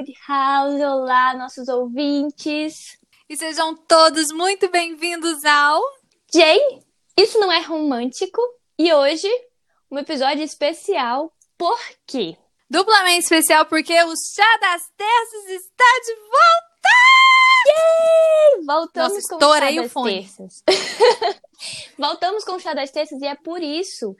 Woodhouse, olá, nossos ouvintes. E sejam todos muito bem-vindos ao. Jay, isso não é romântico? E hoje, um episódio especial. Por quê? Duplamente especial porque o Chá das Terças está de volta! Yay! Voltamos Nossa, com o Chá das. Terças. Voltamos com o Chá das Terças e é por isso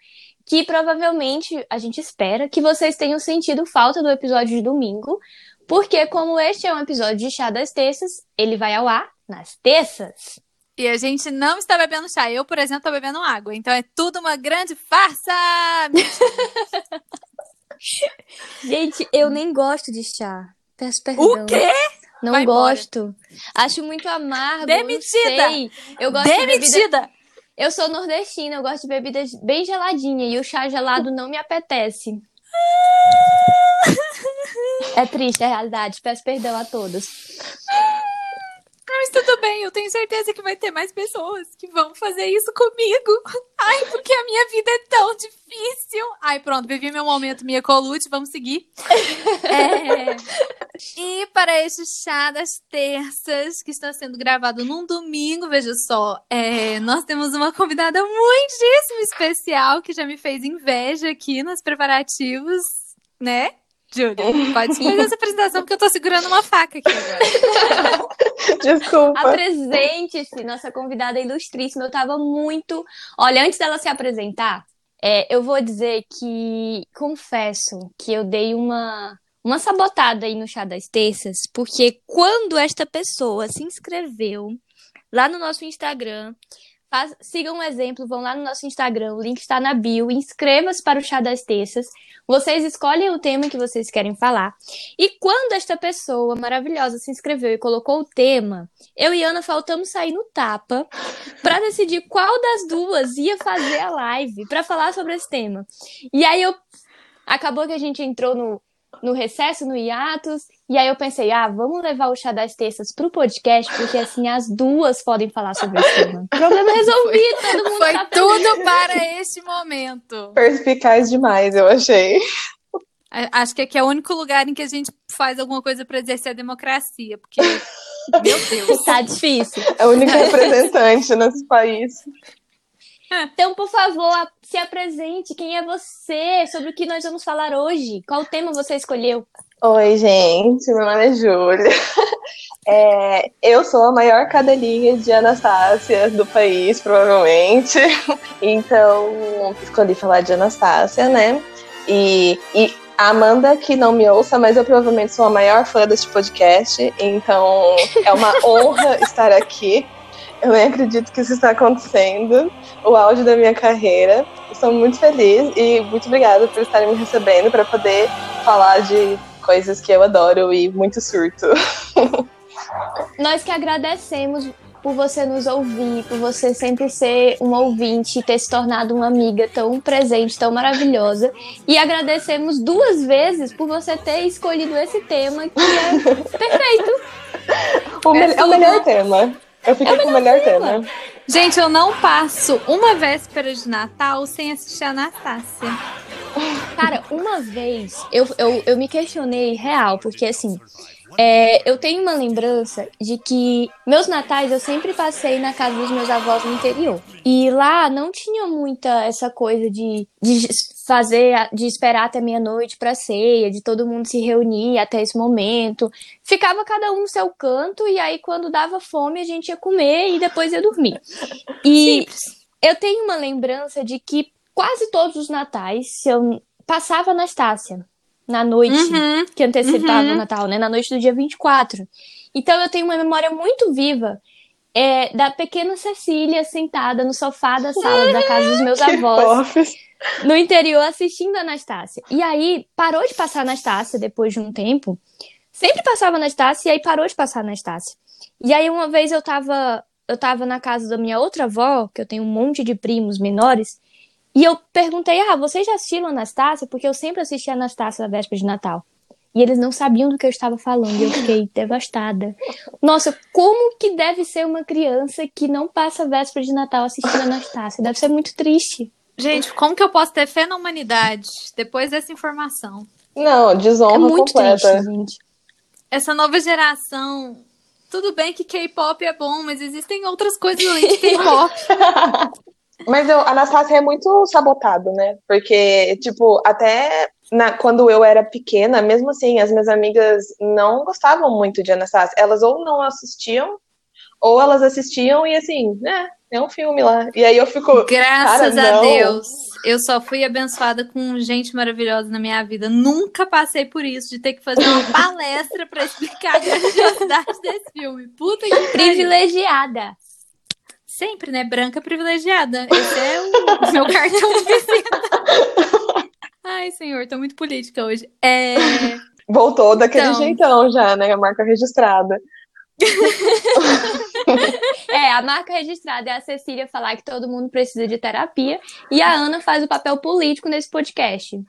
que provavelmente a gente espera que vocês tenham sentido falta do episódio de domingo, porque como este é um episódio de Chá das Terças, ele vai ao ar nas terças. E a gente não está bebendo chá. Eu, por exemplo, estou bebendo água. Então é tudo uma grande farsa! Gente, eu nem gosto de chá. Peço perdão. o quê? Não Vai embora. gosto. Acho muito amargo. Demitida. Eu gosto de bebida. Demitida! Eu sou nordestina, eu gosto de bebidas bem geladinha e o chá gelado não me apetece. É triste a realidade. Peço perdão a todos. Mas tudo bem, eu tenho certeza que vai ter mais pessoas que vão fazer isso comigo. Ai, porque a minha vida é tão difícil. Ai, pronto, vivi meu momento, minha colute, vamos seguir. É. E para este chá das terças, que está sendo gravado num domingo, veja só, é, nós temos uma convidada muitíssimo especial que já me fez inveja aqui nos preparativos, né? Júlia, pode fazer essa apresentação porque eu tô segurando uma faca aqui agora. Desculpa. Apresente-se, nossa convidada ilustríssima. Eu tava muito. Olha, antes dela se apresentar, é, eu vou dizer que confesso que eu dei uma, uma sabotada aí no chá das terças, porque quando esta pessoa se inscreveu lá no nosso Instagram, faz- sigam um exemplo, vão lá no nosso Instagram, o link está na bio, inscreva-se para o chá das terças. Vocês escolhem o tema que vocês querem falar. E quando esta pessoa maravilhosa se inscreveu e colocou o tema, eu e Ana faltamos sair no tapa para decidir qual das duas ia fazer a live para falar sobre esse tema. E aí eu acabou que a gente entrou no, no recesso, no hiatus, e aí eu pensei, ah, vamos levar o chá das terças pro podcast, porque assim as duas podem falar sobre esse tema. Problema resolvido, todo mundo Foi tá tudo para este momento. Perspicaz demais, eu achei. Acho que aqui é o único lugar em que a gente faz alguma coisa para exercer a democracia, porque, meu Deus. Tá difícil. É a única representante nesse país. Então, por favor, se apresente. Quem é você? Sobre o que nós vamos falar hoje? Qual tema você escolheu? Oi, gente, meu nome é Júlia. É, eu sou a maior cadelinha de Anastácia do país, provavelmente. Então, escolhi falar de Anastácia, né? E, e a Amanda, que não me ouça, mas eu provavelmente sou a maior fã deste podcast. Então, é uma honra estar aqui. Eu nem acredito que isso está acontecendo. O auge da minha carreira. Estou muito feliz e muito obrigada por estarem me recebendo para poder falar de coisas que eu adoro e muito surto. Nós que agradecemos por você nos ouvir, por você sempre ser um ouvinte e ter se tornado uma amiga tão presente, tão maravilhosa. E agradecemos duas vezes por você ter escolhido esse tema que é perfeito. O É me- é o melhor tema. Eu fiquei com o melhor tema. Gente, eu não passo uma véspera de Natal sem assistir a Anastácia. Cara, uma vez eu, eu, eu me questionei real, porque assim, é, eu tenho uma lembrança de que meus natais eu sempre passei na casa dos meus avós no interior. E lá não tinha muita essa coisa de, de fazer, de esperar até meia-noite pra ceia, de todo mundo se reunir até esse momento. Ficava cada um no seu canto, e aí quando dava fome a gente ia comer e depois ia dormir. E eu tenho uma lembrança de que quase todos os natais, eu passava Anastácia na noite Uhum. que antecipava Uhum. o Natal, né? Na noite do dia 24. Então eu tenho uma memória muito viva é, da pequena Cecília sentada no sofá da sala da casa dos meus avós, fofos. No interior, assistindo a Anastácia. E aí parou de passar Anastácia depois de um tempo. Sempre passava Anastácia e aí parou de passar Anastácia. E aí uma vez eu tava, eu tava na casa da minha outra avó, que eu tenho um monte de primos menores, e eu perguntei: "Ah, vocês já assistiram Anastácia?" Porque eu sempre assisti a Anastácia na véspera de Natal. E eles não sabiam do que eu estava falando, e eu fiquei devastada. Nossa, como que deve ser uma criança que não passa a véspera de Natal assistindo a Anastácia? Deve ser muito triste. Gente, como que eu posso ter fé na humanidade depois dessa informação? Não, desonra é muito completa. triste, gente. Essa nova geração. Tudo bem que K-pop é bom, mas existem outras coisas além de K-pop. Mas eu, a Anastácia é muito sabotado, né? Porque, tipo, até na- quando eu era pequena, mesmo assim, as minhas amigas não gostavam muito de Anastácia. Elas ou não assistiam, ou elas assistiam e assim, né? É um filme lá. E aí eu fico. Graças a não. Deus, eu só fui abençoada com gente maravilhosa na minha vida. Nunca passei por isso, de ter que fazer uma palestra pra explicar a grandiosidade desse filme. Puta que pariu. Privilegiada. Sempre, né? Branca privilegiada. Esse é o meu cartão de visita. Ai, senhor, tô muito política hoje. É... Voltou daquele Então. jeitão já, né? A marca registrada. É, a marca registrada é a Cecília falar que todo mundo precisa de terapia e a Ana faz o papel político nesse podcast.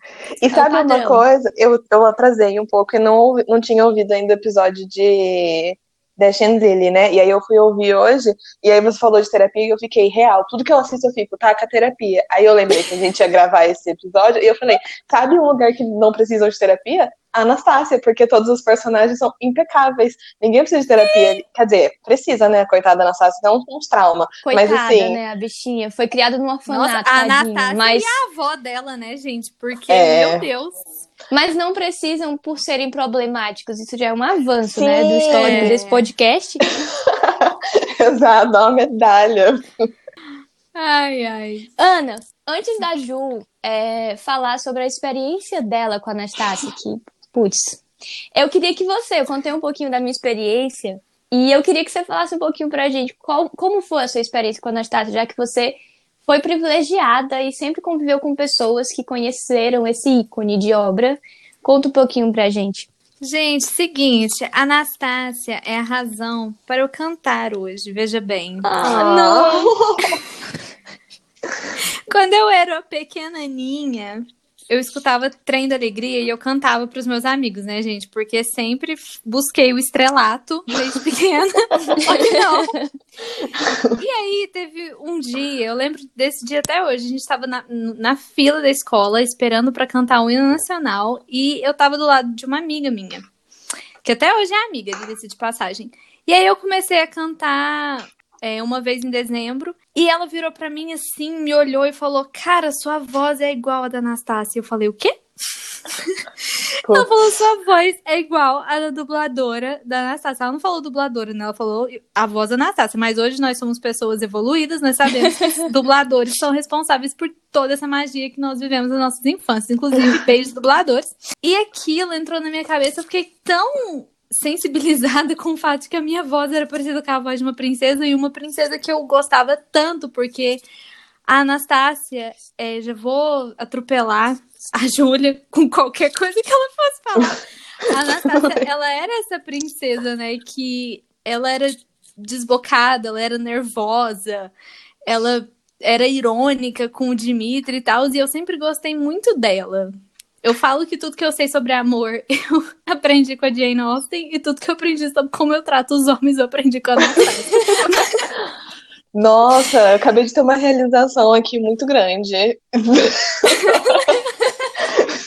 E sabe uma coisa? Eu, eu atrasei um pouco e não, não tinha ouvido ainda o episódio de da Chantilly, né? E aí eu fui ouvir hoje, e aí você falou de terapia e eu fiquei real. Tudo que eu assisto eu fico, tá, com a terapia. Aí eu lembrei que a gente ia gravar esse episódio e eu falei, sabe um lugar que não precisa de terapia? A Anastácia, porque todos os personagens são impecáveis. Ninguém precisa de terapia. Quer dizer, precisa, né? Coitada da Anastácia, tem uns, uns traumas. Coitada, Mas assim, né, a bichinha. Foi criada num Nossa, orfanato, a tadinha. Anastasia Mas, e a avó dela, né, gente? Porque, É. meu Deus. Mas não precisam por serem problemáticos. Isso já é um avanço, Sim. né, do histórico É. desse podcast. exato, uma medalha. Ai, ai. Ana, antes da Ju é, falar sobre a experiência dela com a Anastácia, que, putz, eu queria que você, eu contei um pouquinho da minha experiência, e eu queria que você falasse um pouquinho pra gente qual, como foi a sua experiência com a Anastácia, já que você foi privilegiada e sempre conviveu com pessoas que conheceram esse ícone de obra. Conta um pouquinho pra gente. Gente, seguinte, Anastácia é a razão para eu cantar hoje, veja bem. Ah, não! Quando eu era pequenininha, eu escutava Trem da Alegria e eu cantava para os meus amigos, né, gente? Porque sempre busquei o estrelato desde pequena. Não. E aí teve um dia, eu lembro desse dia até hoje, a gente estava na, na fila da escola esperando para cantar o hino nacional e eu tava do lado de uma amiga minha, que até hoje é amiga, diga-se de passagem. E aí eu comecei a cantar é, uma vez em dezembro. E ela virou pra mim assim, me olhou e falou: Cara, sua voz é igual a da Anastácia. Eu falei: O quê? Pô. Ela falou: Sua voz é igual a da dubladora da Anastácia. Ela não falou dubladora, né? Ela falou a voz da Anastácia. Mas hoje nós somos pessoas evoluídas, nós sabemos que dubladores são responsáveis por toda essa magia que nós vivemos nas nossas infâncias. Inclusive, beijos dubladores. E aquilo entrou na minha cabeça, eu fiquei tão sensibilizada com o fato de que a minha voz era parecida com a voz de uma princesa e uma princesa que eu gostava tanto, porque a Anastácia, é, já vou atropelar a Júlia com qualquer coisa que ela fosse falar. A Anastácia, ela era essa princesa, né, que ela era desbocada, ela era nervosa, ela era irônica com o Dimitri e tal, e eu sempre gostei muito dela. Eu falo que tudo que eu sei sobre amor eu aprendi com a Jane Austen e tudo que eu aprendi sobre como eu trato os homens eu aprendi com a. Nossa, eu acabei de ter uma realização aqui muito grande.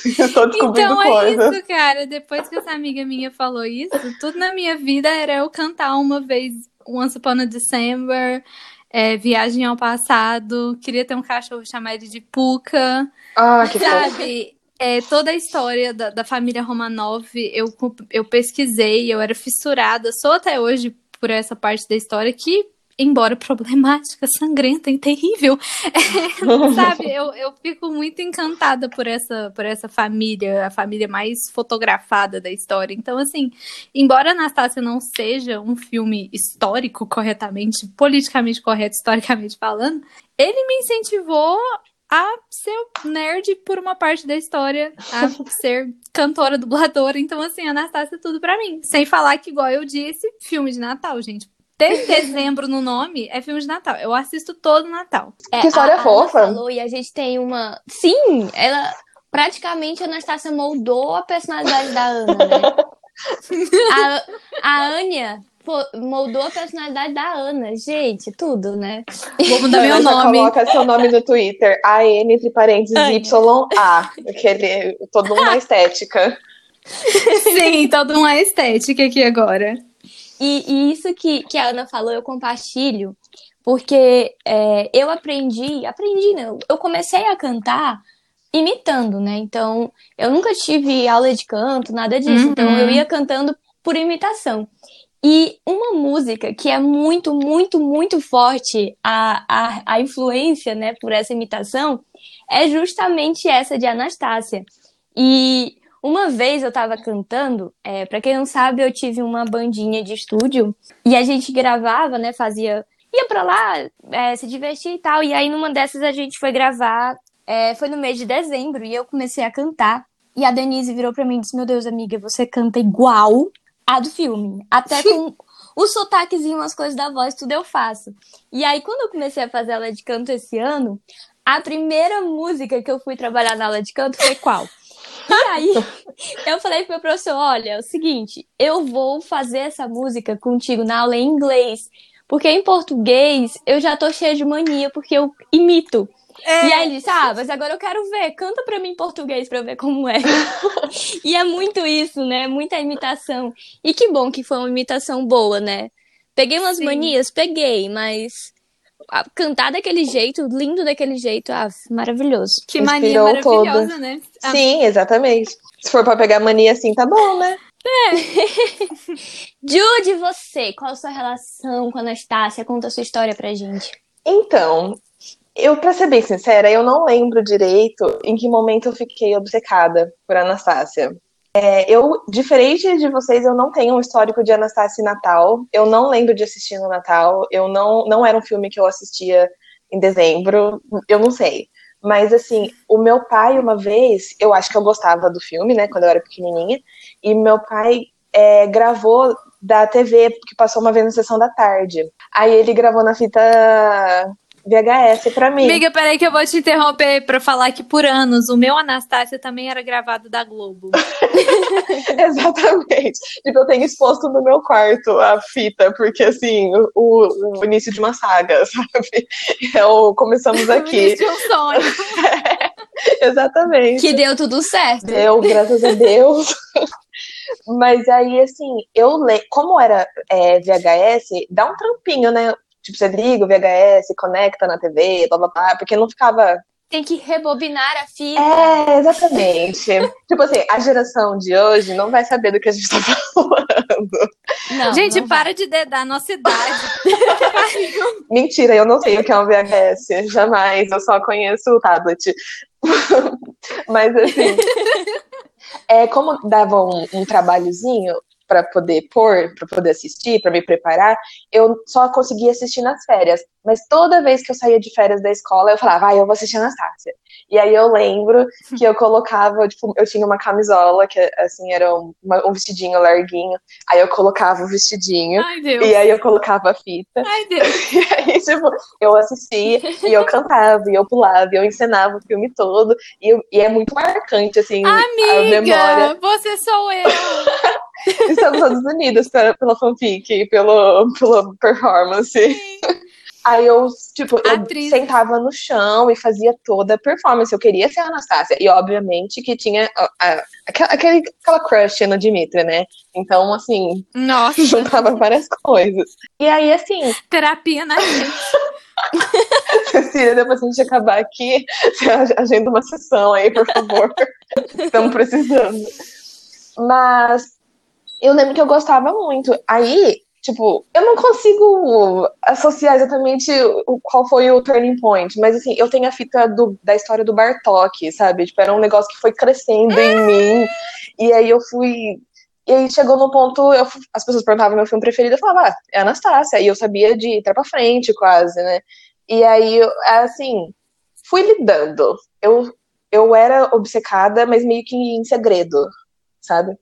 Estou descobrindo Então é isso, cara. Depois que essa amiga minha falou isso, tudo na minha vida era eu cantar uma vez Once Upon a December, é, Viagem ao Passado, queria ter um cachorro chamado de Puka. Ah, que fofo. É, toda a história da, da família Romanov, eu, eu pesquisei, eu era fissurada, sou até hoje por essa parte da história que, embora problemática, sangrenta e terrível, é, sabe, eu, eu fico muito encantada por essa, por essa família, a família mais fotografada da história. Então, assim, embora Anastácia não seja um filme histórico corretamente, politicamente correto, historicamente falando, ele me incentivou a ser nerd por uma parte da história, a ser cantora, dubladora. Então, assim, Anastácia é tudo pra mim. Sem falar que, igual eu disse, filme de Natal, gente. Ter dezembro no nome é filme de Natal. Eu assisto todo Natal. É, Que história a, fofa. Ana falou e a gente tem uma. Sim, ela praticamente a Anastácia moldou a personalidade da Ana, né? a, a Anya moldou a personalidade da Ana. Gente, tudo, né? Vou mudar meu nome. Coloca seu nome no Twitter. AN entre parênteses YA. Aquele, todo uma estética. Sim, toda uma estética aqui agora. E, e, isso que, que a Ana falou, eu compartilho, porque é, eu aprendi, aprendi, né? Eu comecei a cantar imitando, né? Então, eu nunca tive aula de canto, nada disso. Uhum. Então, eu ia cantando por imitação. E uma música que é muito, muito, muito forte a, a, a influência, né, por essa imitação, é justamente essa de Anastácia. E uma vez eu tava cantando, é, para quem não sabe, eu tive uma bandinha de estúdio e a gente gravava, né, fazia ia pra lá é, se divertir e tal. E aí, numa dessas, a gente foi gravar. É, foi no mês de dezembro e eu comecei a cantar. E a Denise virou pra mim e disse: Meu Deus, amiga, você canta igual a do filme. Até com o sotaquezinho, as coisas da voz, tudo eu faço. E aí, quando eu comecei a fazer aula de canto esse ano, a primeira música que eu fui trabalhar na aula de canto foi qual? E aí, eu falei pro meu professor: olha, é o seguinte, eu vou fazer essa música contigo na aula em inglês. Porque em português eu já tô cheia de mania, porque eu imito. É. E aí ele disse: Ah, mas agora eu quero ver, canta pra mim em português pra eu ver como é. e é muito isso, né? Muita imitação. E que bom que foi uma imitação boa, né? Peguei umas Sim. manias, peguei, mas cantar daquele jeito, lindo daquele jeito, ah, maravilhoso. Que mania Inspirou maravilhosa, toda. né? Ah. Sim, exatamente. Se for pra pegar mania assim, tá bom, né? É. Jude, você, qual a sua relação com a Anastácia? Conta a sua história pra gente. Então, eu, pra ser bem sincera, eu não lembro direito em que momento eu fiquei obcecada por Anastácia. É, eu, diferente de vocês, eu não tenho um histórico de Anastácia em Natal. Eu não lembro de assistir no Natal. Eu não, não era um filme que eu assistia em dezembro. Eu não sei. Mas, assim, o meu pai, uma vez, eu acho que eu gostava do filme, né, quando eu era pequenininha. E meu pai é, gravou da TV, que passou uma vez na sessão da tarde. Aí ele gravou na fita VHS pra mim. Amiga, peraí que eu vou te interromper pra falar que por anos o meu Anastácia também era gravado da Globo. Exatamente. Tipo, eu tenho exposto no meu quarto a fita, porque assim, o, o início de uma saga, sabe? É o Começamos Aqui. o início de um sonho. é, exatamente. Que deu tudo certo. Deu, graças a Deus. Mas aí, assim, eu le... como era é, VHS, dá um trampinho, né? Tipo, você liga o VHS, conecta na TV, blá blá blá, porque não ficava. Tem que rebobinar a fita. É, exatamente. tipo assim, a geração de hoje não vai saber do que a gente tá falando. Não, gente, não para vai. de dedar a nossa idade. Mentira, eu não sei o que é um VHS. Jamais. Eu só conheço o tablet. Mas assim. é, como dava um, um trabalhozinho, para poder pôr, para poder assistir, para me preparar, eu só conseguia assistir nas férias. Mas toda vez que eu saía de férias da escola, eu falava, vai, ah, eu vou assistir Anastácia. E aí eu lembro que eu colocava, tipo, eu tinha uma camisola, que assim, era um, um vestidinho larguinho. Aí eu colocava o vestidinho. Ai, Deus. E aí eu colocava a fita. Ai, Deus. E aí, tipo, eu assistia, e eu cantava, e eu pulava, e eu encenava o filme todo. E, eu, e é muito marcante, assim, Amiga, a memória. Você sou eu! Estamos todos unidos pela, pela fanfic pelo, pela performance. Sim. Aí eu, tipo, eu sentava no chão e fazia toda a performance. Eu queria ser a Anastácia. E, obviamente, que tinha a, a, aquela, aquela crush no Dimitri, né? Então, assim, Nossa. juntava várias coisas. E aí, assim. Terapia na gente. Cecília, depois a gente acabar aqui, agenda uma sessão aí, por favor. Estamos precisando. Mas eu lembro que eu gostava muito. Aí, tipo, eu não consigo associar exatamente qual foi o turning point, mas assim, eu tenho a fita do, da história do Bartok, sabe? Tipo, era um negócio que foi crescendo em mim. E aí eu fui. E aí chegou no ponto, eu, as pessoas perguntavam meu filme preferido, eu falava, ah, é Anastácia. E eu sabia de ir pra frente, quase, né? E aí, assim, fui lidando. Eu, eu era obcecada, mas meio que em segredo, sabe?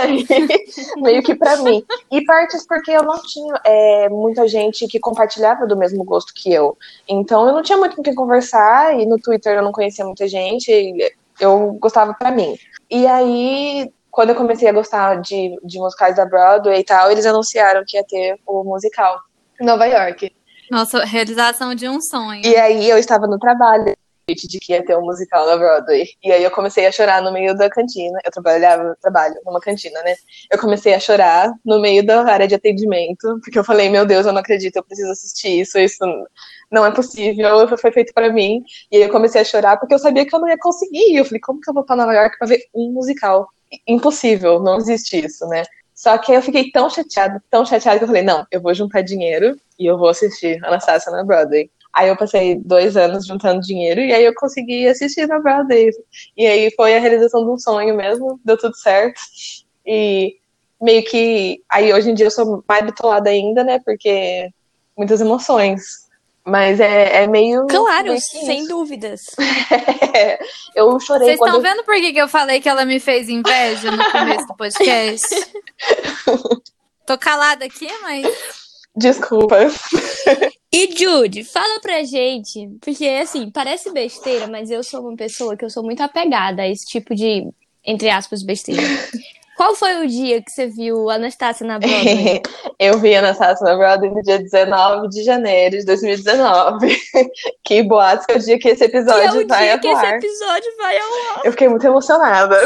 Aí, meio que para mim. E partes porque eu não tinha é, muita gente que compartilhava do mesmo gosto que eu. Então eu não tinha muito com quem conversar, e no Twitter eu não conhecia muita gente, eu gostava para mim. E aí, quando eu comecei a gostar de, de musicais da Broadway e tal, eles anunciaram que ia ter o musical em Nova York. Nossa, realização de um sonho. E aí eu estava no trabalho de que ia ter um musical na Broadway. E aí eu comecei a chorar no meio da cantina. Eu trabalhava, trabalho numa cantina, né? Eu comecei a chorar no meio da área de atendimento, porque eu falei, meu Deus, eu não acredito, eu preciso assistir isso, isso não é possível, foi feito para mim. E aí eu comecei a chorar porque eu sabia que eu não ia conseguir. Eu falei, como que eu vou para Nova York para ver um musical? Impossível, não existe isso, né? Só que eu fiquei tão chateada, tão chateada que eu falei, não, eu vou juntar dinheiro e eu vou assistir Anastasia na Broadway. Aí eu passei dois anos juntando dinheiro e aí eu consegui assistir na Broadway. E aí foi a realização de um sonho mesmo, deu tudo certo. E meio que aí hoje em dia eu sou mais bitolada ainda, né? Porque muitas emoções. Mas é, é meio. Claro, meio sem isso. dúvidas. É, eu chorei Vocês estão vendo por que, que eu falei que ela me fez inveja no começo do podcast? Tô calada aqui, mas. Desculpa. E Jude, fala pra gente, porque assim, parece besteira, mas eu sou uma pessoa que eu sou muito apegada a esse tipo de, entre aspas, besteira. Qual foi o dia que você viu a Anastácia na Broadway? eu vi a Anastasia na Broadway no dia 19 de janeiro de 2019. que boatos que é o dia que esse Que é episódio o vai dia que esse atuar. episódio vai ao ar. Eu fiquei muito emocionada.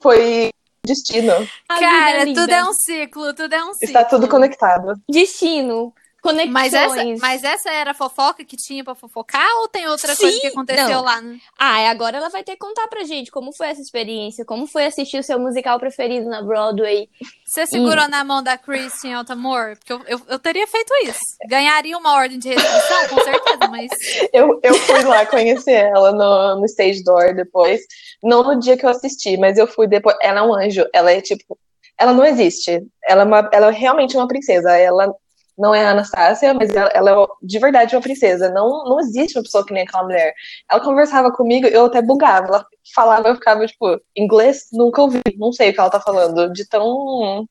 Foi destino. A Cara, tudo é um ciclo, tudo é um ciclo. Está tudo conectado. Destino, conexões. Mas essa, mas essa era a fofoca que tinha pra fofocar ou tem outra Sim, coisa que aconteceu não. lá? No... Ah, e agora ela vai ter que contar pra gente como foi essa experiência, como foi assistir o seu musical preferido na Broadway. Você segurou na mão da Christian Altamore? Porque eu, eu, eu teria feito isso. Ganharia uma ordem de restrição, com certeza, mas. Eu, eu fui lá conhecer ela no, no stage door depois. Não no dia que eu assisti, mas eu fui depois. Ela é um anjo. Ela é tipo. Ela não existe. Ela é, uma, ela é realmente uma princesa. Ela não é a Anastácia, mas ela, ela é de verdade uma princesa. Não, não existe uma pessoa que nem aquela mulher. Ela conversava comigo, eu até bugava. Ela falava, eu ficava tipo, inglês? Nunca ouvi. Não sei o que ela tá falando. De tão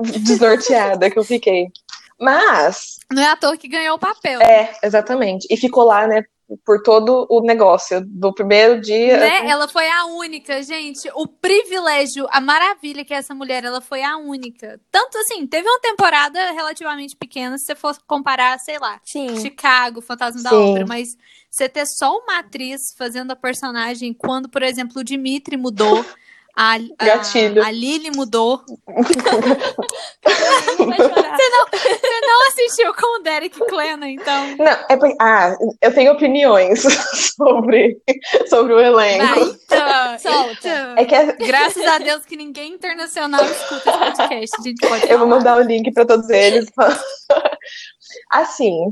desnorteada que eu fiquei. Mas, Não é à toa que ganhou o papel. é, exatamente. E ficou lá, né, por todo o negócio. Do primeiro dia. Né? Ela foi a única, gente. O privilégio, a maravilha que é essa mulher, ela foi a única. Tanto assim, teve uma temporada relativamente pequena, se você for comparar, sei lá, Sim. Chicago, Fantasma da Sim. Ópera, mas você ter só uma atriz fazendo a personagem quando, por exemplo, o Dimitri mudou, a, a, Gatilho. a Lily mudou. Vai chorar. Você não assistiu com o Derek Klena, então. Não, é porque- ah, eu tenho opiniões sobre, sobre o elenco. Vai, então, Solta. então. É que é- Graças a Deus que ninguém internacional escuta esse podcast. A gente pode eu vou mandar o link pra todos eles. Assim,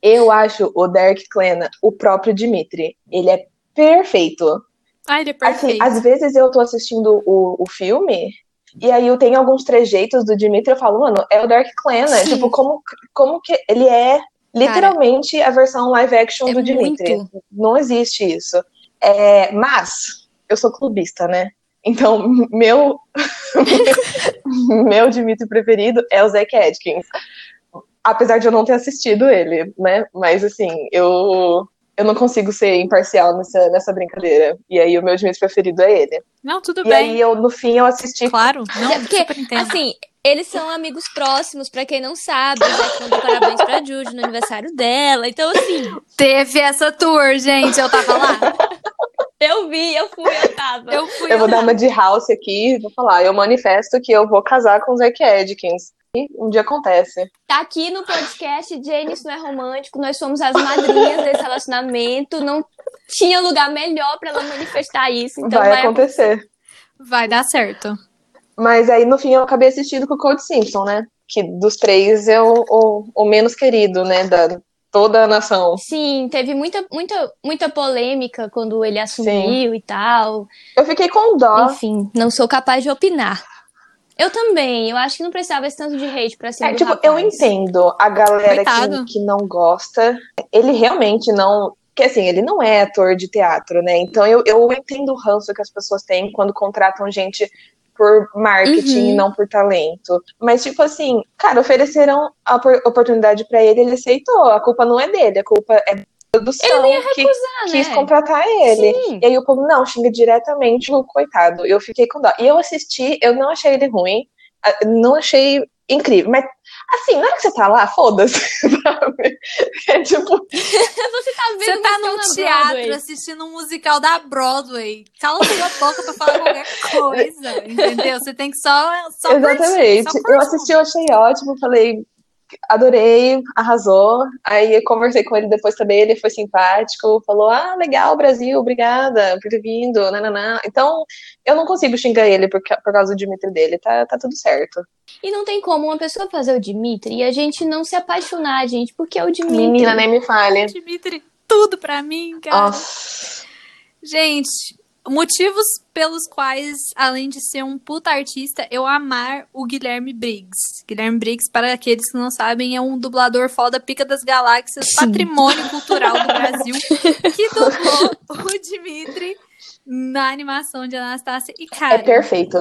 eu acho o Derek Klena o próprio Dimitri. Ele é perfeito. Ai, ele é Assim, perfeito. às vezes eu tô assistindo o, o filme e aí eu tenho alguns trejeitos do Dimitri eu falo, mano, é o Derek Klena. Sim. Tipo, como, como que ele é literalmente a versão live action É do Dimitri. muito. Não existe isso. É, mas eu sou clubista, né? Então, meu meu Dimitri preferido é o Zack Atkins. Apesar de eu não ter assistido ele, né? Mas assim, eu eu não consigo ser imparcial nessa, nessa brincadeira. E aí o meu Dimitri preferido é ele. Não, tudo E bem. aí eu no fim eu assisti Claro, não, É porque, super entendo. Assim, eles são amigos próximos, pra quem não sabe. O Zac mandou parabéns pra Jude no aniversário dela. Então, assim, Teve essa tour, gente. Eu tava lá. eu vi, eu fui, eu tava. Eu fui Eu vou lá. dar uma de house aqui, vou falar. Eu manifesto que eu vou casar com o Zack Atkins. E um dia acontece. Tá aqui no podcast, Jane, isso não é romântico. Nós somos as madrinhas desse relacionamento. Não tinha lugar melhor pra ela manifestar isso. Então vai, vai, acontecer. Vai dar certo. Mas aí no fim eu acabei assistindo com o Code Simpson, né? Que dos três é o, o, o menos querido, né? Da toda a nação. Sim, teve muita, muita, muita polêmica quando ele assumiu e tal. Eu fiquei com dó. Enfim, não sou capaz de opinar. Eu também, eu acho que não precisava esse tanto de hate pra cima É, tipo, rapaz. eu entendo a galera que, que não gosta. Ele realmente não. Que assim, ele não é ator de teatro, né? Então eu, eu entendo o ranço que as pessoas têm quando contratam gente por marketing Uhum. e não por talento. Mas, tipo assim, cara, ofereceram a opor- oportunidade pra ele, ele aceitou. A culpa não é dele, a culpa é produção Ele ia que recusar, quis né? contratar ele. Sim. E aí o povo, não, xinga diretamente o coitado. Eu fiquei com dó. E eu assisti, eu não achei ele ruim, ah, não achei incrível. Mas, assim, na hora que você tá lá, foda-se? É tipo, Você tá vendo Você tá num teatro Broadway. assistindo um musical da Broadway. Cala sua boca pra falar qualquer coisa, entendeu? Você tem que só, só exatamente. curtir, só eu curtir. assisti, eu achei ótimo, falei, adorei, arrasou. Aí eu conversei com ele depois também, ele foi simpático, falou, ah, legal, Brasil, obrigada por ter vindo, nananá. Então, eu não consigo xingar ele por, por causa do Dimitri dele, tá, tá tudo certo. E não tem como uma pessoa fazer o Dimitri e a gente não se apaixonar, gente, porque é o Dimitri. Menina, nem me fale. Dimitri, tudo pra mim, cara. Nossa. Gente, motivos pelos quais, além de ser um puta artista, eu amar o Guilherme Briggs. Guilherme Briggs, para aqueles que não sabem, é um dublador foda pica das galáxias, Sim. patrimônio cultural do Brasil, que dublou o Dimitri na animação de Anastácia. E, cara, É perfeito.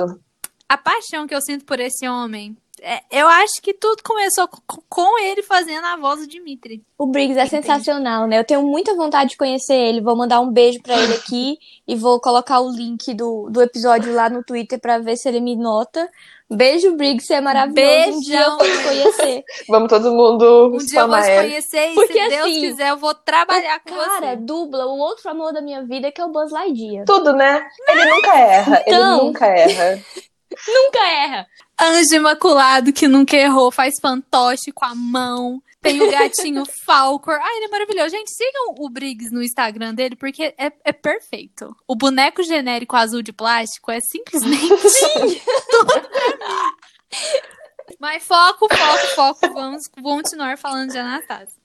a paixão que eu sinto por esse homem, é- eu acho que tudo começou co- com ele fazendo a voz do Dimitri. O Briggs é Entendi. sensacional, né? Eu tenho muita vontade de conhecer ele. Vou mandar um beijo pra ele aqui e vou colocar o link do, do episódio lá no Twitter pra ver se ele me nota. Beijo, Briggs, você é maravilhoso. Um dia eu vou te conhecer. Vamos todo mundo Um dia eu vou te conhecer e, Porque, se Deus assim, quiser, eu vou trabalhar com Cara, você. dubla o outro amor da minha vida, que é o Buzz Lightyear. Tudo, né? Ele nunca erra. Então. Ele nunca erra. Nunca erra. Anjo imaculado que nunca errou, faz fantoche com a mão. Tem o gatinho Falcor. Ai, ele é maravilhoso. Gente, sigam o Briggs no Instagram dele, porque é, é perfeito. O boneco genérico azul de plástico é simplesmente tudo mim. Mas foco, foco, foco. Vamos continuar falando de Anastasia.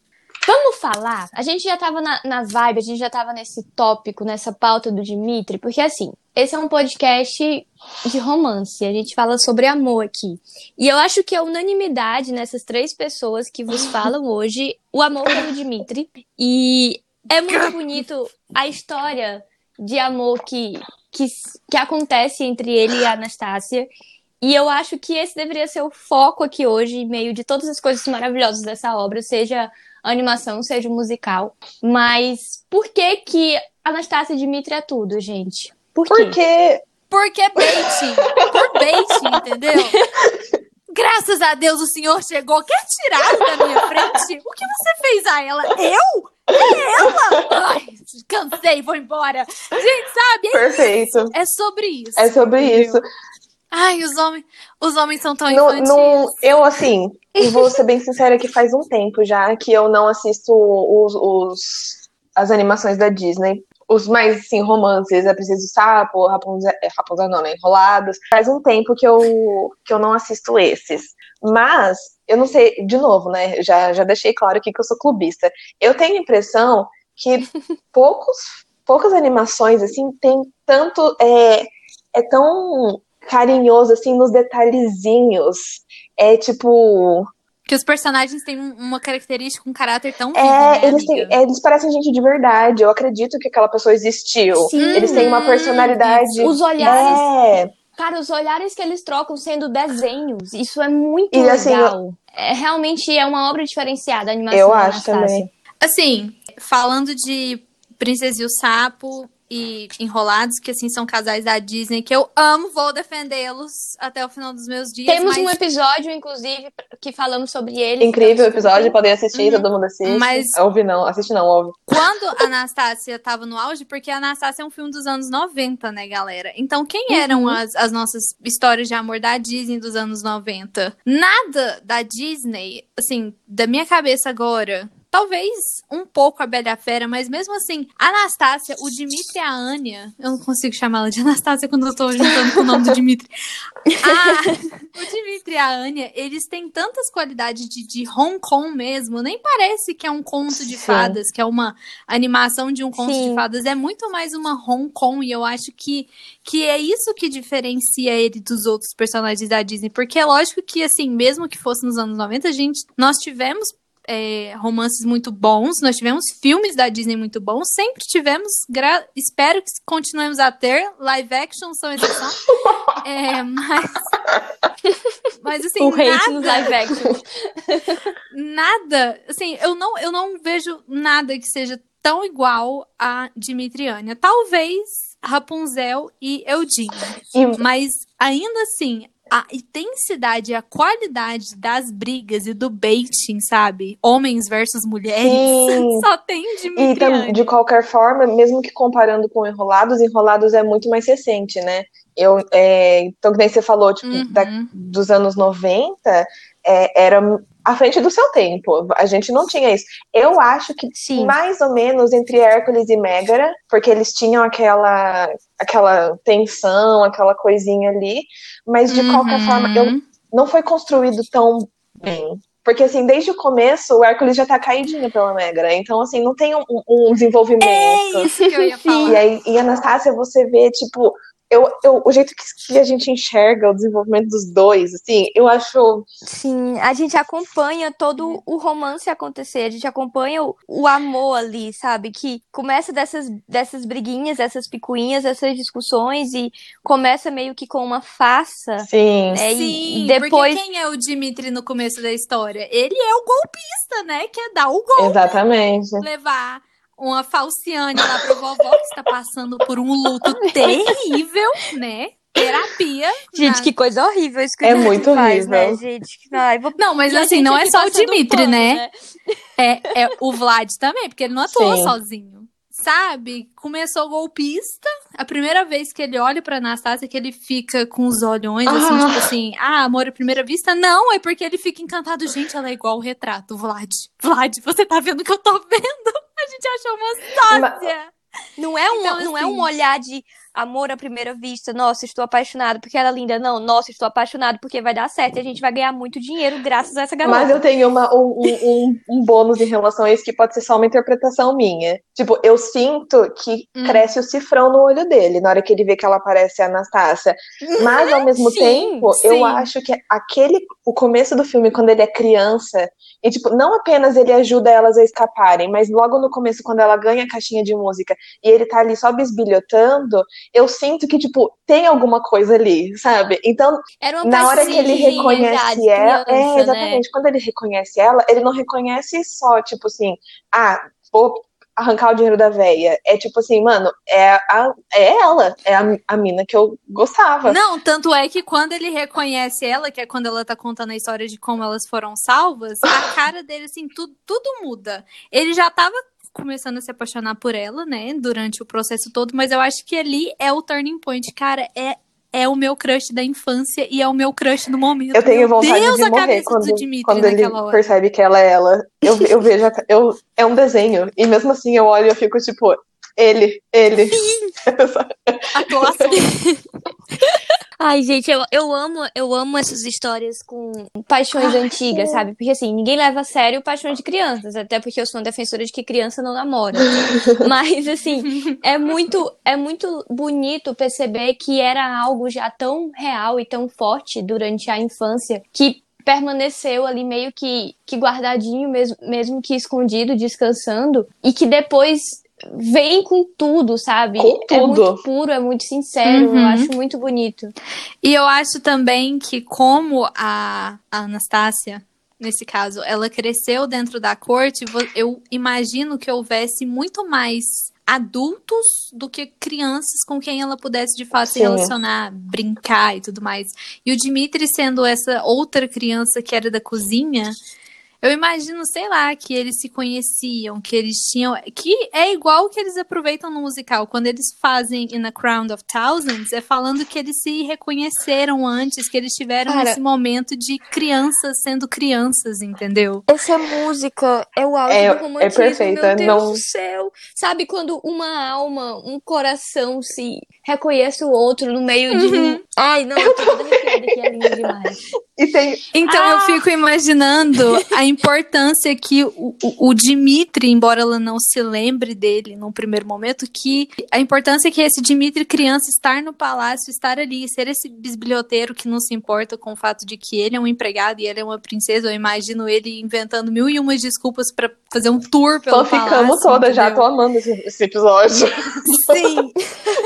Vamos falar? A gente já tava na, na vibe, a gente já tava nesse tópico, nessa pauta do Dimitri, porque assim, esse é um podcast de romance, a gente fala sobre amor aqui. E eu acho que é unanimidade nessas três pessoas que vos falam hoje o amor pelo Dimitri. E é muito bonito a história de amor que, que, que acontece entre ele e a Anastácia. E eu acho que esse deveria ser o foco aqui hoje, em meio de todas as coisas maravilhosas dessa obra, seja a animação, seja musical. Mas por que que Anastácia e Dimitri é tudo, gente? Por quê? Porque Porque é baiting. Por baiting, entendeu? Graças a Deus o senhor chegou. Quer tirar da minha frente? O que você fez a ela? Eu? É ela? Ai, cansei, vou embora. Gente, sabe? É, perfeito. é sobre isso. É sobre entendeu? isso. Ai, os homens, os homens são tão Não, infantis. não- eu, assim, vou ser bem sincera que faz um tempo já que eu não assisto os, os- as animações da Disney. Os mais, assim, romances, é Preciso Sapo, Rapunzel, é, Rapunzel não, né? Enrolados. Faz um tempo que eu, que eu não assisto esses. Mas, eu não sei, de novo, né? Já, já deixei claro aqui que eu sou clubista. Eu tenho a impressão que poucos, poucas animações, assim, tem tanto. É, é tão carinhoso, assim, nos detalhezinhos. É tipo. Que os personagens têm um- uma característica, um caráter tão vivo, É, né, eles, têm, é, eles parecem gente de verdade. Eu acredito que aquela pessoa existiu. Sim. Eles têm uma Hum, personalidade. Os olhares, É, cara, os olhares que eles trocam sendo desenhos, isso é muito E, assim, legal. É, realmente é uma obra diferenciada a animação Eu acho Anastácia. também. Assim, falando de Princesa e o Sapo e Enrolados, que assim são casais da Disney que eu amo, vou defendê-los até o final dos meus dias. Temos mas, um episódio, inclusive, que falamos sobre ele. incrível episódio, podem assistir, Uhum. todo mundo assiste. Mas- Ouve não, assiste não, ouve. quando a Anastácia tava no auge, porque a Anastácia é um filme dos anos 90, né, galera? Então, quem Uhum. eram as, as nossas histórias de amor da Disney dos anos 90? Nada da Disney, assim, da minha cabeça agora. Talvez um pouco a Bela a Fera, mas mesmo assim, a Anastácia, o Dimitri e a Anya, eu não consigo chamá-la de Anastácia quando eu tô juntando com o nome do Dimitri. Ah, o Dimitri e a Anya, eles têm tantas qualidades de, de Hong Kong mesmo, nem parece que é um conto de Sim. fadas, que é uma animação de um conto Sim. de fadas, é muito mais uma Hong Kong, e eu acho que, que é isso que diferencia ele dos outros personagens da Disney, porque é lógico que, assim, mesmo que fosse nos anos 90, a gente, nós tivemos é, romances muito bons, nós tivemos filmes da Disney muito bons, sempre tivemos, gra- espero que continuemos a ter, live action são exceção, é, mas, mas assim, O hate nada, nos live action. nada, assim, eu não, eu não vejo nada que seja tão igual a Dimitriânia. Talvez Rapunzel e Eudine. E- Mas ainda assim, a intensidade e a qualidade das brigas e do baiting, sabe? Homens versus mulheres. Sim. Só tem E Dimitriânia. tam- de qualquer forma, mesmo que comparando com Enrolados, Enrolados é muito mais recente, né? Eu, é, então, que nem você falou, tipo, Uhum. da- dos anos 90, é, era à frente do seu tempo. A gente não tinha isso. Eu acho que Sim. mais ou menos entre Hércules e Mégara, porque eles tinham aquela, aquela tensão, aquela coisinha ali, mas de qualquer Uhum. forma, eu, não foi construído tão bem. Porque, assim, desde o começo, o Hércules já tá caidinho pela Mégara. Então, assim, não tem um, um desenvolvimento. É isso que eu ia falar. E aí, e Anastácia, você vê, tipo, eu, eu, o jeito que, que a gente enxerga o desenvolvimento dos dois, assim, eu acho. Sim, a gente acompanha todo o romance acontecer, a gente acompanha o, o amor ali, sabe? Que começa dessas, dessas briguinhas, essas picuinhas, essas discussões e começa meio que com uma farsa. Sim. É, e- Sim, e depois. porque quem é o Dimitri no começo da história? Ele é o golpista, né? Quer dar o golpe, Exatamente. levar uma falciane lá pra vovó que está passando por um luto terrível, né? Terapia. Gente, na- que coisa horrível isso que É muito faz, né, horrível. gente? Ai, vou... Não, mas E assim, não é só o Dimitri, pano, né? É, é o Vlad também, porque ele não atuou Sim. sozinho. Sabe? Começou golpista. A primeira vez que ele olha pra Anastácia, que ele fica com os olhões, assim, Ah. tipo assim, ah, amor à primeira vista? Não, é porque ele fica encantado. Gente, ela é igual o retrato, Vlad. Vlad, você tá vendo o que eu tô vendo? A gente achou uma sócia. Não é, um, Então, não é assim- um olhar de amor à primeira vista, nossa, estou apaixonado porque ela é linda. Não, nossa, estou apaixonado porque vai dar certo e a gente vai ganhar muito dinheiro graças a essa garota. Mas eu tenho uma, um, um, um- bônus em relação a isso que pode ser só uma interpretação minha. Tipo, eu sinto que Hum. cresce o cifrão no olho dele na hora que ele vê que ela parece a Anastácia. Mas ao mesmo Sim, tempo, sim. eu acho que aquele o começo do filme quando ele é criança e tipo, não apenas ele ajuda elas a escaparem, mas logo no começo quando ela ganha a caixinha de música e ele tá ali só bisbilhotando, eu sinto que tipo, tem alguma coisa ali, sabe? Então, na hora que ele reconhece ela, criança, é né? exatamente, quando ele reconhece ela, ele não reconhece só, tipo assim, ah, vou arrancar o dinheiro da véia. É tipo assim, mano, é, a, é ela, é a, a mina que eu gostava. Não, tanto é que quando ele reconhece ela, que é quando ela tá contando a história de como elas foram salvas, a cara dele, assim, tudo, tudo muda. Ele já tava começando a se apaixonar por ela, né, durante o processo todo, mas eu acho que ali é o turning point. Cara, é, é o meu crush da infância e é o meu crush do momento. Eu tenho vontade Deus, de morrer quando, quando ele hora. percebe que ela é ela. Eu, eu vejo, a- eu, é um desenho. E mesmo assim eu olho e eu fico tipo, ele, ele. Atuação. Ai, gente, eu, eu amo, eu amo essas histórias com paixões Ai, antigas, sim. sabe? Porque assim, ninguém leva a sério paixões de crianças, até porque eu sou uma defensora de que criança não namora. Mas assim, é muito, é muito bonito perceber que era algo já tão real e tão forte durante a infância que permaneceu ali meio que, que guardadinho, mesmo, mesmo que escondido, descansando, e que depois vem com tudo, sabe? Com É tudo. muito puro, é muito sincero, eu Uhum. acho muito bonito. E eu acho também que, como a, a Anastácia, nesse caso, ela cresceu dentro da corte, eu imagino que houvesse muito mais adultos do que crianças com quem ela pudesse de fato se Sim. relacionar, brincar e tudo mais. E o Dimitri sendo essa outra criança que era da cozinha, eu imagino, sei lá, que eles se conheciam, que eles tinham. Que é igual o que eles aproveitam no musical. Quando eles fazem In a Crown of Thousands, é falando que eles se reconheceram antes, que eles tiveram Cara. esse momento de crianças sendo crianças, entendeu? Essa música é o auge É- do romantismo, é perfeita, meu Deus não- do céu. Sabe quando uma alma, um coração se reconhece o outro no meio de um... Ai, não, eu tô toda arrepiada aqui, é lindo demais. E tem. Então eu fico imaginando a importância que o, o, o Dimitri, embora ela não se lembre dele num primeiro momento, que a importância que esse Dimitri criança estar no palácio, estar ali, ser esse bisbilhoteiro que não se importa com o fato de que ele é um empregado e ela é uma princesa. Eu imagino ele inventando mil e umas desculpas pra fazer um tour pelo Só ficamos palácio. todas já, tô amando esse, esse episódio. Sim.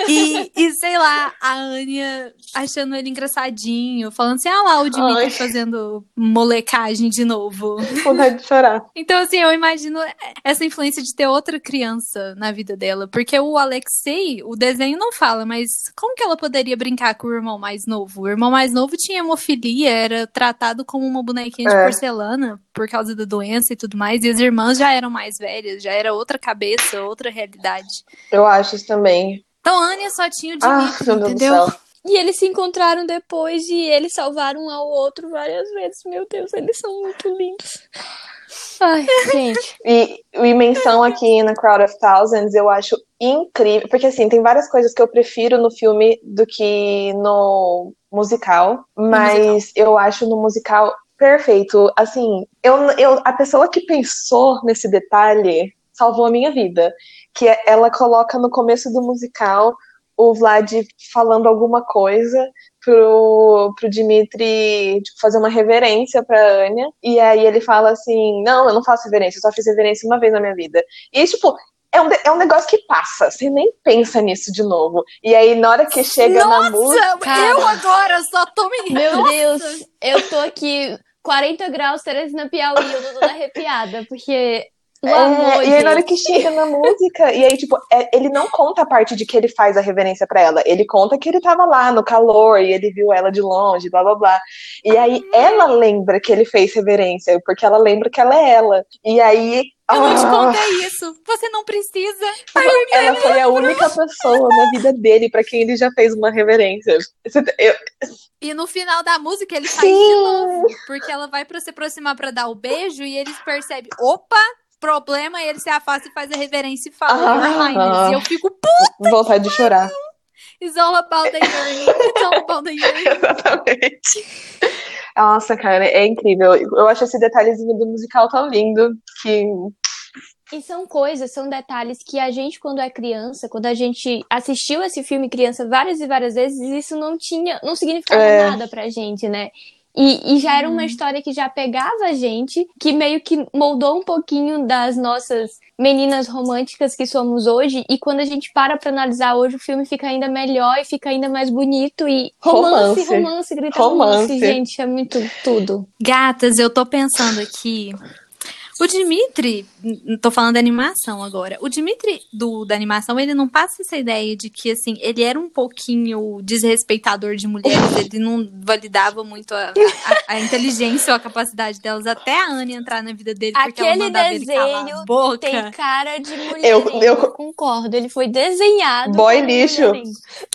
E, e sei lá, a Anya, achando ele engraçadinho, falando assim, ah lá, o Dimitri Ai. fazendo molecagem de novo. Vontade de chorar. Então, assim, eu imagino essa influência de ter outra criança na vida dela. Porque o Alexei, o desenho não fala, mas como que ela poderia brincar com o irmão mais novo? O irmão mais novo tinha hemofilia, era tratado como uma bonequinha de É. porcelana por causa da doença e tudo mais. E as irmãs já eram mais velhas, já era outra cabeça, outra realidade. Eu acho isso também. Então, a Anya só tinha o Ah, Dimitri, meu Deus do entendeu? céu. E eles se encontraram depois e eles salvaram um ao outro várias vezes. Meu Deus, eles são muito lindos. Ai, gente. E, e menção aqui na Crowd of Thousands eu acho incrível, porque assim, tem várias coisas que eu prefiro no filme do que no musical, mas eu acho no musical perfeito. Assim, eu, eu, a pessoa que pensou nesse detalhe salvou a minha vida, que é- ela coloca no começo do musical o Vlad falando alguma coisa pro, pro Dimitri tipo, fazer uma reverência pra Anya. E aí ele fala assim: Não, eu não faço reverência, eu só fiz reverência uma vez na minha vida. E tipo. É um, é um negócio que passa, você nem pensa nisso de novo. E aí, na hora que chega na música. Nossa, Cara. eu agora só tô me... Meu Nossa. Deus, eu tô aqui 40 graus, Teresina Piauí, eu tô toda arrepiada, porque o amor, É, e aí, na hora que chega na música, e aí, tipo, é- ele não conta a parte de que ele faz a reverência pra ela. Ele conta que ele tava lá no calor e ele viu ela de longe, blá blá blá. E aí ela lembra que ele fez reverência, porque ela lembra que ela é ela. E aí. Eu não te ah, contei isso. Você não precisa. ela foi a única pessoa na vida dele pra quem ele já fez uma reverência. Eu- E no final da música ele faz Sim. de novo. Porque ela vai pra se aproximar pra dar o beijo e eles percebem, opa, problema, e ele se afasta e faz a reverência e fala, Ah. Highness. E eu fico, pô, vontade de chorar. it's all about the yearning. It's all about the yearning. Exatamente. Nossa, cara, é incrível. Eu acho esse detalhezinho do musical tão lindo que. E são coisas, são detalhes que a gente, quando é criança, quando a gente assistiu esse filme criança várias e várias vezes, isso não tinha, não significava É. nada pra gente, né? E, e já era uma história que já pegava a gente, que meio que moldou um pouquinho das nossas meninas românticas que somos hoje. E quando a gente para pra analisar hoje, o filme fica ainda melhor e fica ainda mais bonito. E romance, Romance. romance, grita romance, Romance. gente, é muito tudo. Gatas, eu tô pensando aqui. O Dimitri, tô falando da animação agora. O Dimitri do, da animação, ele não passa essa ideia de que, assim, ele era um pouquinho desrespeitador de mulheres, ele não validava muito a, a- a inteligência ou a capacidade delas até a Anne entrar na vida dele, porque ela Aquele mandava ele calar a desenho boca. Tem cara de mulher. Eu- eu- concordo. Ele foi desenhado. Boy para lixo. mulherengo.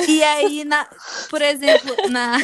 E aí, na, por exemplo, na,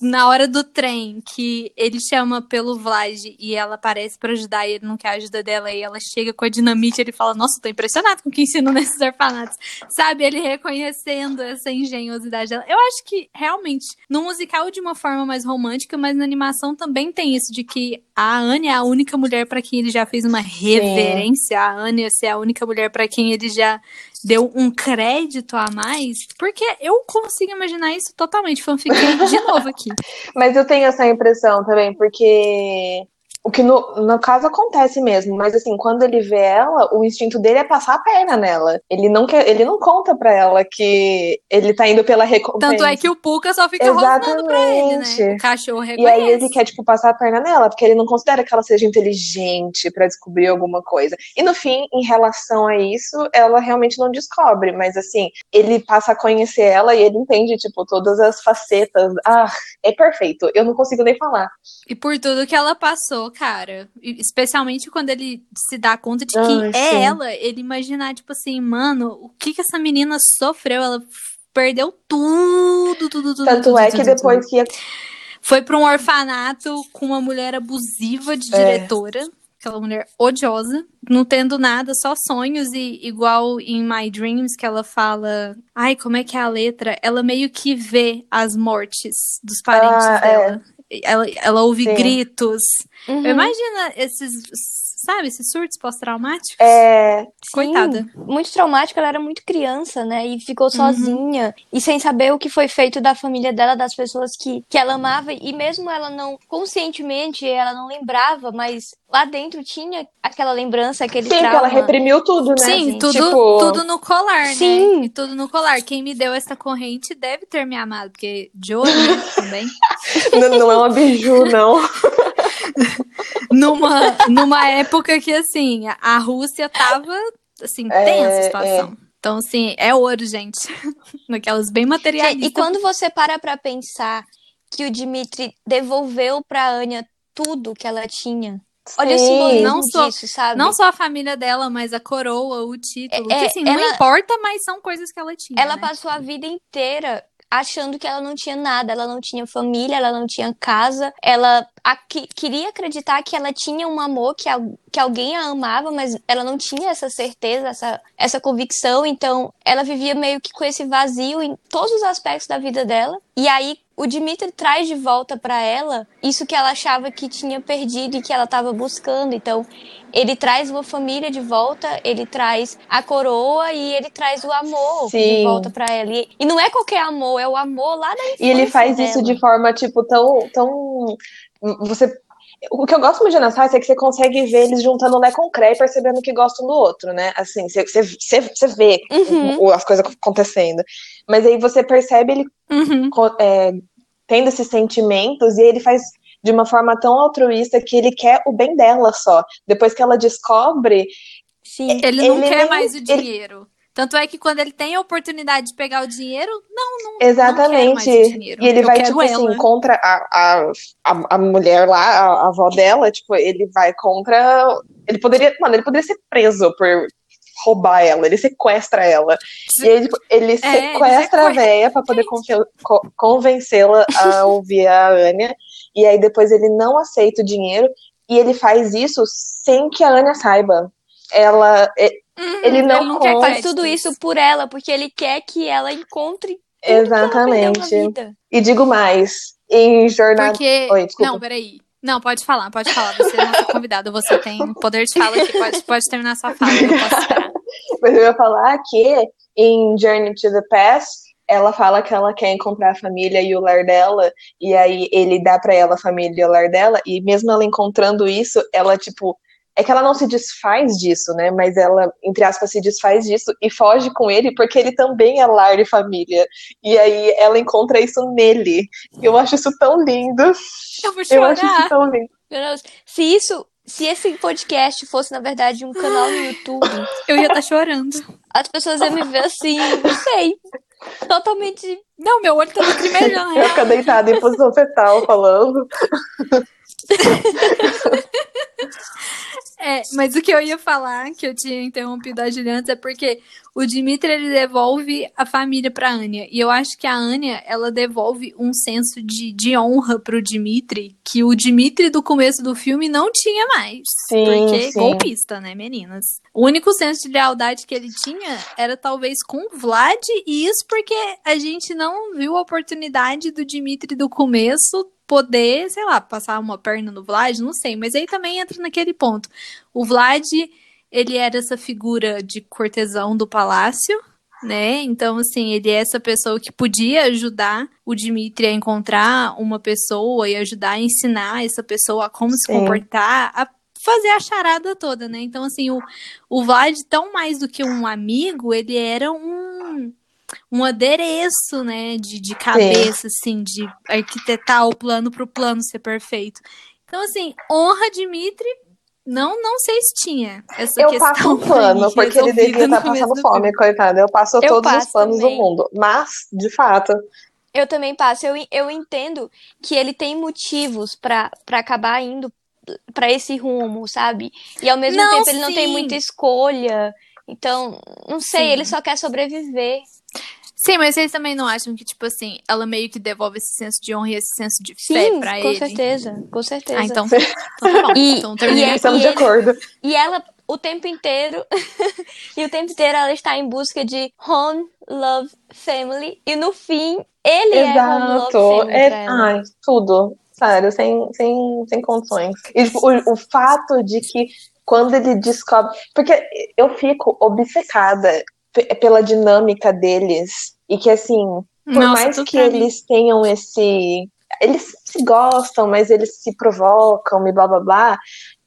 na hora do trem, que ele chama pelo Vlad e ela aparece pra ajudar e ele não quer ajuda dela, e ela chega com a dinamite ele fala: Nossa, tô impressionado com o que ensino nesses orfanatos. Sabe? Ele reconhecendo essa engenhosidade dela. Eu acho que, realmente, no musical de uma forma mais romântica, mas na animação também tem isso de que a Anne é a única mulher pra quem ele já fez uma reverência. A Anne ser a única mulher pra quem ele já deu um crédito a mais, porque eu consigo imaginar isso totalmente. Fanfiquei de novo aqui. Mas eu tenho essa impressão também, porque o que no, no caso acontece mesmo, mas assim, quando ele vê ela, o instinto dele é passar a perna nela. Ele não quer, ele não conta pra ela que ele tá indo pela recompensa. Tanto é que o Puka só fica rosnando pra ele, né? Exatamente. O cachorro E reconhece. aí ele quer, tipo, passar a perna nela, porque ele não considera que ela seja inteligente pra descobrir alguma coisa. E no fim, em relação a isso, ela realmente não descobre, mas assim, ele passa a conhecer ela e ele entende, tipo, todas as facetas. Ah, é perfeito. Eu não consigo nem falar. E por tudo que ela passou, cara. Especialmente quando ele se dá conta de que Ai, é sim. ela, ele imaginar, tipo assim, mano, o que que essa menina sofreu? Ela perdeu tudo, tudo, tudo. Tanto tudo, é tudo, que tudo. depois que Foi pra um orfanato com uma mulher abusiva de É. diretora. Aquela mulher odiosa, não tendo nada, só sonhos, e igual em My Dreams, que ela fala. Ai, como é que é a letra? Ela meio que vê as mortes dos parentes Ah, é. Ela, ela ouve Sim. gritos. Uhum. Imagina esses sabe? Esses surtos pós-traumáticos. É, Coitada. muito traumático, ela era muito criança, né? E ficou Uhum. sozinha e sem saber o que foi feito da família dela, das pessoas que, que ela amava. E mesmo ela não, conscientemente, ela não lembrava, mas lá dentro tinha aquela lembrança, aquele sim, que trauma. ela reprimiu tudo, né? Sim, tudo, Tipo- tudo no colar, Sim. né? E tudo no colar. Quem me deu essa corrente deve ter me amado, porque né, também. Não, não é uma biju, não. Numa, numa época que, assim, a- Rússia tava, assim, É, tensa a situação. Então, assim, é ouro, gente. Naquelas bem materialistas. E quando você para pra pensar que o Dimitri devolveu pra Anya tudo que ela tinha. Olha o Sim. simbolismo Não só- disso, sabe? Não só a família dela, mas a coroa, o título. É, que, assim, não ela- importa, mas são coisas que ela tinha. Ela né? passou a vida inteira achando que ela não tinha nada, ela não tinha família, ela não tinha casa, ela aqui- queria acreditar que ela tinha um amor, que, que alguém a amava, mas ela não tinha essa certeza, essa, essa convicção, então ela vivia meio que com esse vazio em todos os aspectos da vida dela. E aí o Dimitri traz de volta pra ela isso que ela achava que tinha perdido e que ela estava buscando. Então, ele traz uma família de volta, ele traz a coroa e ele traz o amor de Sim. volta pra ela. E, e não é qualquer amor, é o amor lá da infância E ele faz dela. isso de forma, tipo, tão. tão você. O que eu gosto muito de Anastasia é que você consegue ver eles juntando Lé com Cré e percebendo que gostam do outro, né? Assim, você, você, você, vê Uhum. as coisas acontecendo. Mas aí você percebe ele Uhum. é, tendo esses sentimentos e ele faz de uma forma tão altruísta que ele quer o bem dela só. Depois que ela descobre, Sim. Ele não Ele quer nem- mais o ele- dinheiro. Tanto é que quando ele tem a oportunidade de pegar o dinheiro, não, não, exatamente. não quero mais o dinheiro. E ele Eu vai, tipo ela. assim, contra a, a, a, a mulher lá, a, a avó dela, tipo, ele vai contra. Ele poderia. Mano, ele poderia ser preso por roubar ela, ele sequestra ela. E aí, tipo, ele É, ele sequestra a sequestra. véia pra poder convencê-la a ouvir a Anya. E aí depois ele não aceita o dinheiro e ele faz isso sem que a Anya saiba. Ela. Uhum, ele não quer conta- Faz créditos. tudo isso por ela, porque ele quer que ela encontre ela exatamente. vida. E digo mais, em jornada. Porque. Oi, não, peraí. Não, pode falar, pode falar. Você é nossa convidada, você tem poder de fala aqui, pode, pode terminar sua fala, Mas eu ia falar que em Journey to the Past, ela fala que ela quer encontrar a família e o lar dela, e aí ele dá pra ela a família e o lar dela, e mesmo ela encontrando isso, ela, tipo, é que ela não se desfaz disso, né? Mas ela, entre aspas, se desfaz disso e foge com ele porque ele também é lar e família. E aí ela encontra isso nele. Eu acho isso tão lindo. Eu vou Eu acho isso chorar. tão lindo. Se isso, se esse podcast fosse, na verdade, um canal no YouTube, Eu ia estar chorando. as pessoas iam me ver assim, não sei, totalmente. Não, meu olho tá lacrimejando. Eu ficar deitada em posição fetal falando. É, mas o que eu ia falar, que eu tinha interrompido a Juliana, é porque o Dimitri ele devolve a família pra Anya. E eu acho que a Anya, ela devolve um senso de, de honra pro Dimitri, que o Dimitri do começo do filme não tinha mais. Sim, porque sim. golpista, né, meninas? O único senso de lealdade que ele tinha era talvez com o Vlad, e isso porque a gente não viu a oportunidade do Dimitri do começo poder, sei lá, passar uma perna no Vlad, não sei, mas aí também entra naquele ponto. O Vlad, ele era essa figura de cortesão do palácio, né? Então, assim, ele é essa pessoa que podia ajudar o Dimitri a encontrar uma pessoa e ajudar a ensinar essa pessoa a como se Sim. comportar, a fazer a charada toda, né? Então, assim, o, o Vlad, tão mais do que um amigo, ele era um um adereço, né, de, de cabeça, assim, de arquitetar o plano para o plano ser perfeito. Então, assim, honra Dimitri, não, não sei se tinha essa Eu questão. passo um pano, aí porque ele devia estar começo passando do fome, filme. coitado. Eu passo Eu todos os passo panos também. do mundo. Mas, de fato, Eu também passo. Eu, eu entendo que ele tem motivos pra pra acabar indo pra esse rumo, sabe? E ao mesmo Não, tempo ele não tem sim. muita escolha. Então, não sei, Sim. ele só quer sobreviver. Sim, mas vocês também não acham que, tipo assim, ela meio que devolve esse senso de honra e esse senso de fé Sim, pra com ele? certeza, com certeza. Ah, então, então tá bom. E- então e é- estamos de ele- acordo. E ela, o tempo inteiro, e o tempo inteiro ela está em busca de home, love, family. E no fim, ele é home, love, Exato. family É, ai, tudo. Sério, sem, sem, sem condições. E tipo, o, o fato de que quando ele descobre. Porque eu fico obcecada pela dinâmica deles. E que, assim, por Nossa, mais que eles tenham esse. Eles se gostam, mas eles se provocam e blá blá blá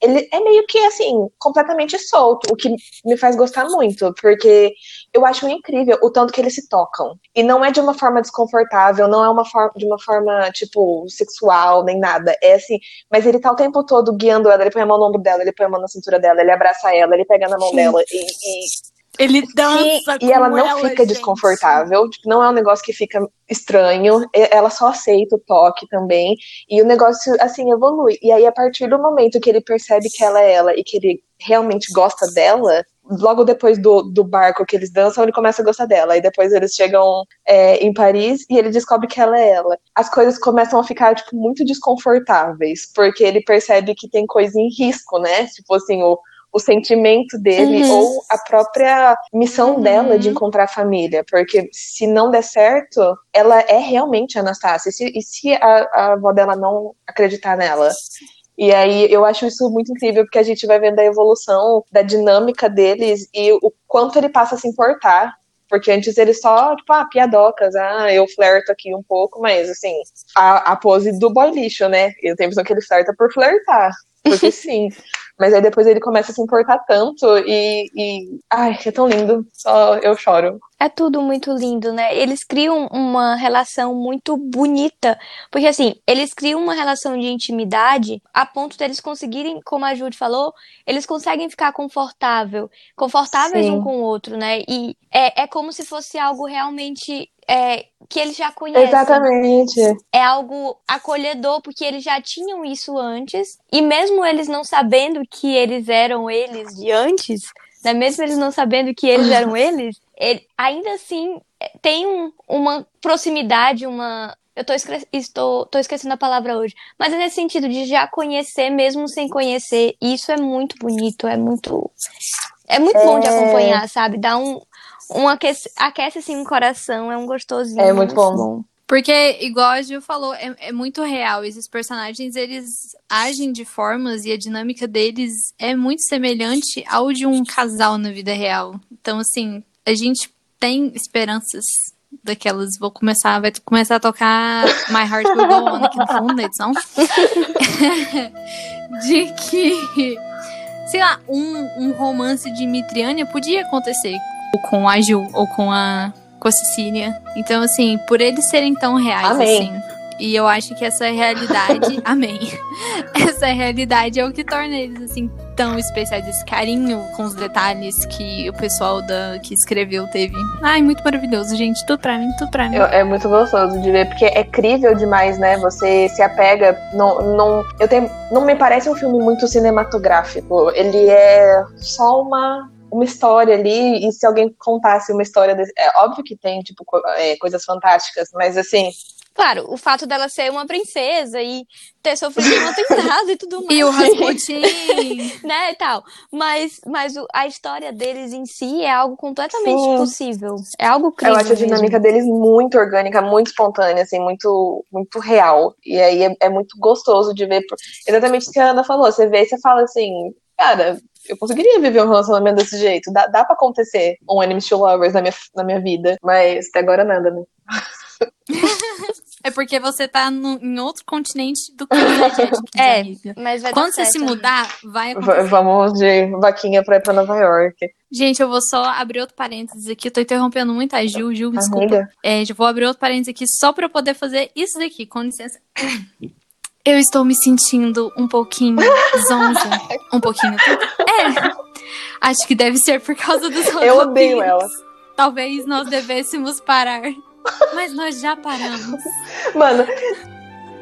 ele é meio que assim, completamente solto, o que me faz gostar muito, porque eu acho incrível o tanto que eles se tocam. E não é de uma forma desconfortável, não é uma forma de uma forma, tipo, sexual, nem nada. É assim, mas ele tá o tempo todo guiando ela, ele põe a mão no ombro dela, ele põe a mão na cintura dela, ele abraça ela, ele pega na mão Sim. dela e, e ele dança e, e ela não ela, fica gente. desconfortável, tipo, não é um negócio que fica estranho, ela só aceita o toque também, e o negócio, assim, evolui. E aí, a partir do momento que ele percebe que ela é ela e que ele realmente gosta dela, logo depois do, do barco que eles dançam, ele começa a gostar dela. E depois eles chegam é, em Paris e ele descobre que ela é ela. As coisas começam a ficar, tipo, muito desconfortáveis, porque ele percebe que tem coisa em risco, né? Tipo assim, o o sentimento dele uhum. ou a própria missão uhum. dela de encontrar a família. Porque se não der certo, ela é realmente a Anastácia. E se, e se a, a avó dela não acreditar nela? E aí eu acho isso muito incrível, porque a gente vai vendo a evolução da dinâmica deles e o quanto ele passa a se importar. Porque antes ele só, tipo, ah, piadocas, ah, eu flerto aqui um pouco, mas assim, a, a pose do boy lixo, né? Eu tenho a impressão que ele flerta por flertar. Porque sim. Mas aí depois ele começa a se importar tanto e, e. Ai, é tão lindo. Só eu choro. É tudo muito lindo, né? Eles criam uma relação muito bonita. Porque, assim, eles criam uma relação de intimidade a ponto deles conseguirem, como a Jude falou, eles conseguem ficar confortável, confortáveis Sim. um com o outro, né? E é, é como se fosse algo realmente é, que eles já conhecem. Exatamente. É algo acolhedor, porque eles já tinham isso antes. E mesmo eles não sabendo que eles eram eles de antes, né? mesmo eles não sabendo que eles eram eles, ele, ainda assim é, tem um, uma proximidade, uma. Eu tô, estou, tô esquecendo a palavra hoje. Mas é nesse sentido de já conhecer, mesmo sem conhecer. E isso é muito bonito, é muito. É muito é... bom de é. acompanhar, sabe? Dá um, um aquece, aquece assim o coração, é um gostosinho. É muito, bom. bom. Porque, igual a Gil falou, é, é, muito real. Esses personagens, eles agem de formas e a dinâmica deles é muito semelhante ao de um casal na vida real. Então, assim, a gente tem esperanças daquelas. Vou começar, vai começar a tocar My Heart Will Go On aqui no fundo da edição. de que, sei lá, um, um romance de Mitriania podia acontecer com a Ju ou com a, com a Cecília. Então, assim, por eles serem tão reais, Amém. assim. E eu acho que essa realidade. amém. Essa realidade é o que torna eles, assim, tão especiais. Esse carinho com os detalhes que o pessoal da, que escreveu teve. Ai, muito maravilhoso, gente. Tudo pra mim, tudo pra mim. é muito gostoso de ver, porque é crível demais, né? Você se apega. Não, não, eu tenho, não me parece um filme muito cinematográfico. Ele é só uma uma história ali, e se alguém contasse uma história. Desse, é óbvio que tem, tipo, é, coisas fantásticas, mas assim. Claro, o fato dela ser uma princesa e ter sofrido um atentado e tudo mais. E o Rasputin. né, e tal. Mas, mas a história deles em si é algo completamente Sim. possível. É algo crível. Eu acho a dinâmica mesmo. deles muito orgânica, muito espontânea, assim, muito, muito real. E aí é, é muito gostoso de ver. Exatamente o que a Ana falou. Você vê e você fala assim, cara, eu conseguiria viver um relacionamento desse jeito. Dá, dá pra acontecer um Enemies to Lovers na minha, na minha vida, mas até agora nada, né? É porque você tá no, em outro continente do que a É, amiga. mas vai Quando você se mudar, vai acontecer. Vamos de vaquinha pra ir pra Nova York. Gente, eu vou só abrir outro parênteses aqui. Eu tô interrompendo muito a Gil. Gil, desculpa. É, eu vou abrir outro parênteses aqui só pra eu poder fazer isso daqui. Com licença. Eu estou me sentindo um pouquinho zonza. um pouquinho. É. Acho que deve ser por causa dos Eu odeio ela. Talvez nós devêssemos parar. Mas nós já paramos. Mano.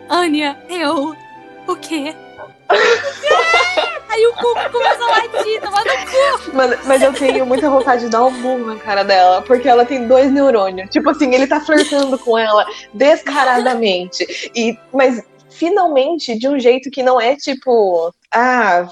Ania, eu. O quê? Aí o cu começa a latir, toma no cu. Mano, mas eu tenho muita vontade de dar um murro na cara dela, porque ela tem dois neurônios. Tipo assim, ele tá flertando com ela descaradamente. E, mas finalmente de um jeito que não é tipo, ah,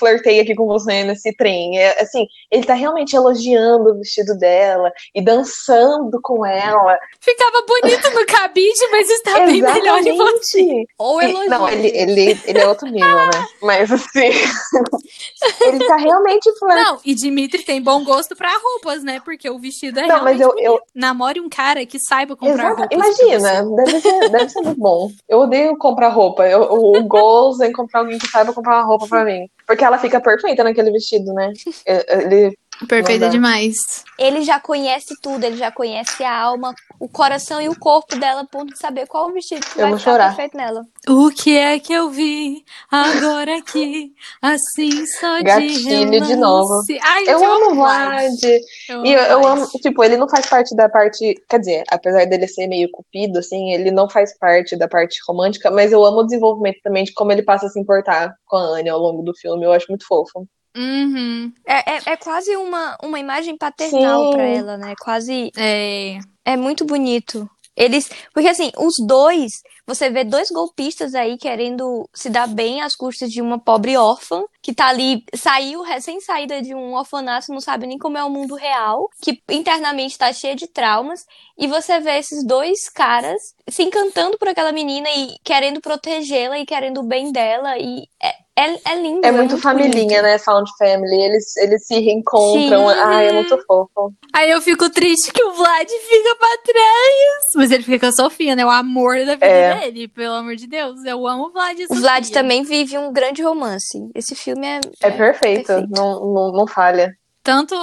flertei aqui com você nesse trem. É, assim, ele tá realmente elogiando o vestido dela e dançando com ela. Ficava bonito no cabide, mas está bem melhor de você. Ou elogio. Não, ele, ele, ele é outro nível, né? Mas assim, ele tá realmente flertando. Não, e Dimitri tem bom gosto pra roupas, né? Porque o vestido é Não, mas eu, eu, Namore um cara que saiba comprar Exato. roupas. Imagina, deve ser, deve ser muito bom. Eu odeio comprar roupa. Eu, o, o goals em comprar alguém que saiba comprar uma roupa pra mim. Porque ela fica perfeita naquele vestido, né? Ele, Perfeita demais. Ele já conhece tudo, ele já conhece a alma, o coração e o corpo dela, a ponto de saber qual o vestido que Eu vai vou ficar chorar. perfeito nela. O que é que eu vi agora aqui? Assim só de Gatilho de novo. Ai, eu gente, amo o Vlad. Vlad. E eu, eu amo, tipo, ele não faz parte da parte. Quer dizer, apesar dele ser meio cupido, assim, ele não faz parte da parte romântica, mas eu amo o desenvolvimento também de como ele passa a se importar com a Anya ao longo do filme. Eu acho muito fofo. Uhum. É, é, é quase uma, uma imagem paternal pra ela, né? Quase. É. É muito bonito. Eles. Porque assim, os dois. Você vê dois golpistas aí querendo se dar bem às custas de uma pobre órfã, que tá ali, saiu recém-saída de um orfanato, não sabe nem como é o mundo real, que internamente tá cheia de traumas. E você vê esses dois caras se encantando por aquela menina e querendo protegê-la e querendo o bem dela. E é, é, é lindo. É muito familhinha, bonito. né? Found Family. Eles, eles se reencontram. Sim. Ai, é muito fofo. Aí eu fico triste que o Vlad fica pra trás. Mas ele fica com a Sofia, né? O amor da vida É. dele, pelo amor de Deus. Eu amo o Vlad e O. Vlad também vive um grande romance. Esse filme é. É perfeito. perfeito. Não, não, não falha. Tanto,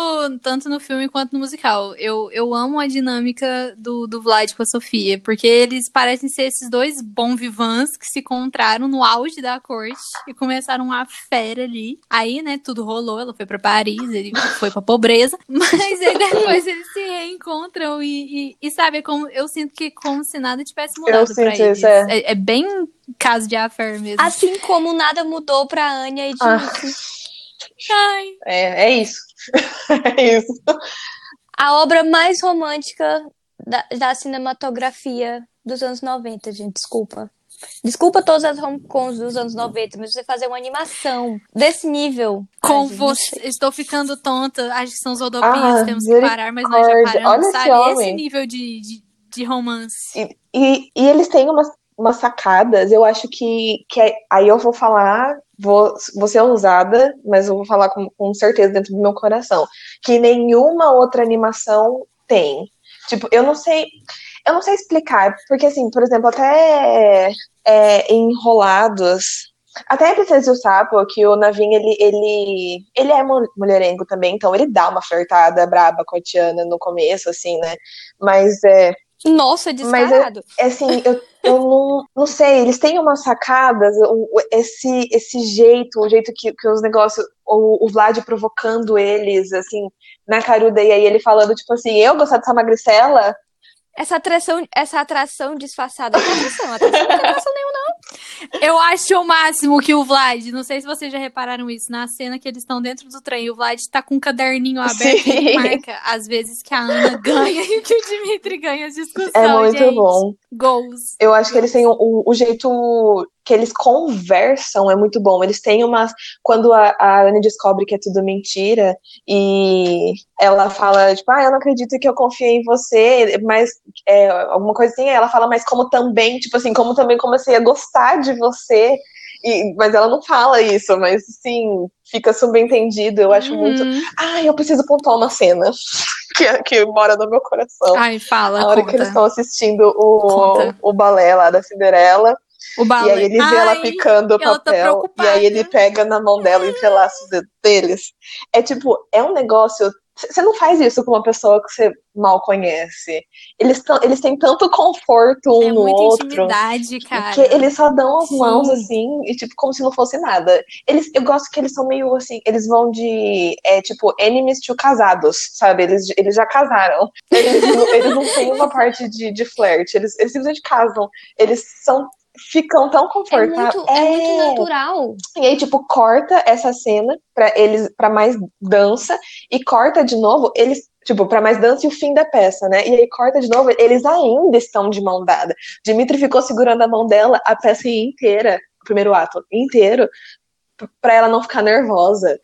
tanto no filme quanto no musical. Eu, eu amo a dinâmica do, do Vlad com a Sofia, porque eles parecem ser esses dois bons vivants que se encontraram no auge da corte e começaram uma fera ali. Aí, né, tudo rolou, ela foi pra Paris, ele foi pra pobreza, mas aí depois eles se reencontram e, e, e sabe, é como, eu sinto que como se nada tivesse mudado pra sinto eles. isso, é. é. é bem caso de affair mesmo. Assim como nada mudou pra Anya e Ah. Dimitri. Ai, É, é isso. é isso. A obra mais romântica da, da cinematografia dos anos 90, gente. Desculpa. Desculpa todas as romcoms dos anos 90, mas você fazer uma animação desse nível. Com ai, você, estou ficando tonta. Acho que são os rodopinhos, Ah, temos que parar, mas nós já paramos, Olha sabe? Esse homem. nível de, de, de romance. E, e, e eles têm umas, umas sacadas, eu acho que, que é- aí eu vou falar, vou, vou ser ousada, mas eu vou falar com, com certeza dentro do meu coração, que nenhuma outra animação tem. Tipo, eu não sei, eu não sei explicar, porque assim, por exemplo, até é, Enrolados, até a Princesa e o Sapo, que o Navin, ele, ele, ele é mu- mulherengo também, então ele dá uma flertada braba com a Tiana no começo, assim, né? Mas é, Nossa, Mas descarado. é assim, eu, eu não, não sei, eles têm umas sacadas, esse, esse jeito, o jeito que, que os negócios, o, o Vlad provocando eles, assim, na caruda, e aí ele falando, tipo assim, eu gostar dessa magricela? Essa atração, essa atração disfarçada. Atração? Atração não tem atração nenhuma, não. Eu acho o máximo que o Vlad, não sei se vocês já repararam isso, na cena que eles estão dentro do trem, o Vlad tá com um caderninho aberto e Sim. marca as vezes que a Ana ganha e que o Dimitri ganha as discussões. É muito gente. bom. Goals. Eu acho que eles têm o, o- o jeito que eles conversam é muito bom. Eles têm umas. Quando a, a Anne descobre que é tudo mentira e ela fala, tipo, ah, eu não acredito que eu confiei em você, mas é, alguma coisa assim, ela fala, mas como também, tipo assim, como também comecei a gostar de você. E, mas ela não fala isso, mas sim, fica subentendido. Eu acho muito. Ah, eu preciso pontuar uma cena que, que mora no meu coração. Ai, fala, a hora conta. que eles estão assistindo o, Conta. o balé lá da Cinderela. O. E aí ele vê ela Ai, picando o ela tá papel. e preocupada. aí ele pega na mão dela e entrelaça os dedos deles. É tipo, é um negócio. Você não faz isso com uma pessoa que você mal conhece. Eles, tão, eles têm tanto conforto um é no muita outro. intimidade, cara. Que eles só dão as mãos Sim. assim, e tipo, como se não fosse nada. Eles, eu gosto que eles são meio assim, eles vão de, é, tipo, enemies to casados, sabe? Eles, eles já casaram. Eles, não- eles não têm uma parte de, de flerte, eles, eles simplesmente casam. Eles são, ficam tão É confortáveis. muito, é muito natural. E aí, tipo, corta essa cena pra eles, para mais dança, e corta de novo, eles, tipo, pra mais dança e o fim da peça, né? E aí corta de novo, eles ainda estão de mão dada. Dimitri ficou segurando a mão dela a peça inteira, o primeiro ato inteiro, pra ela não ficar nervosa.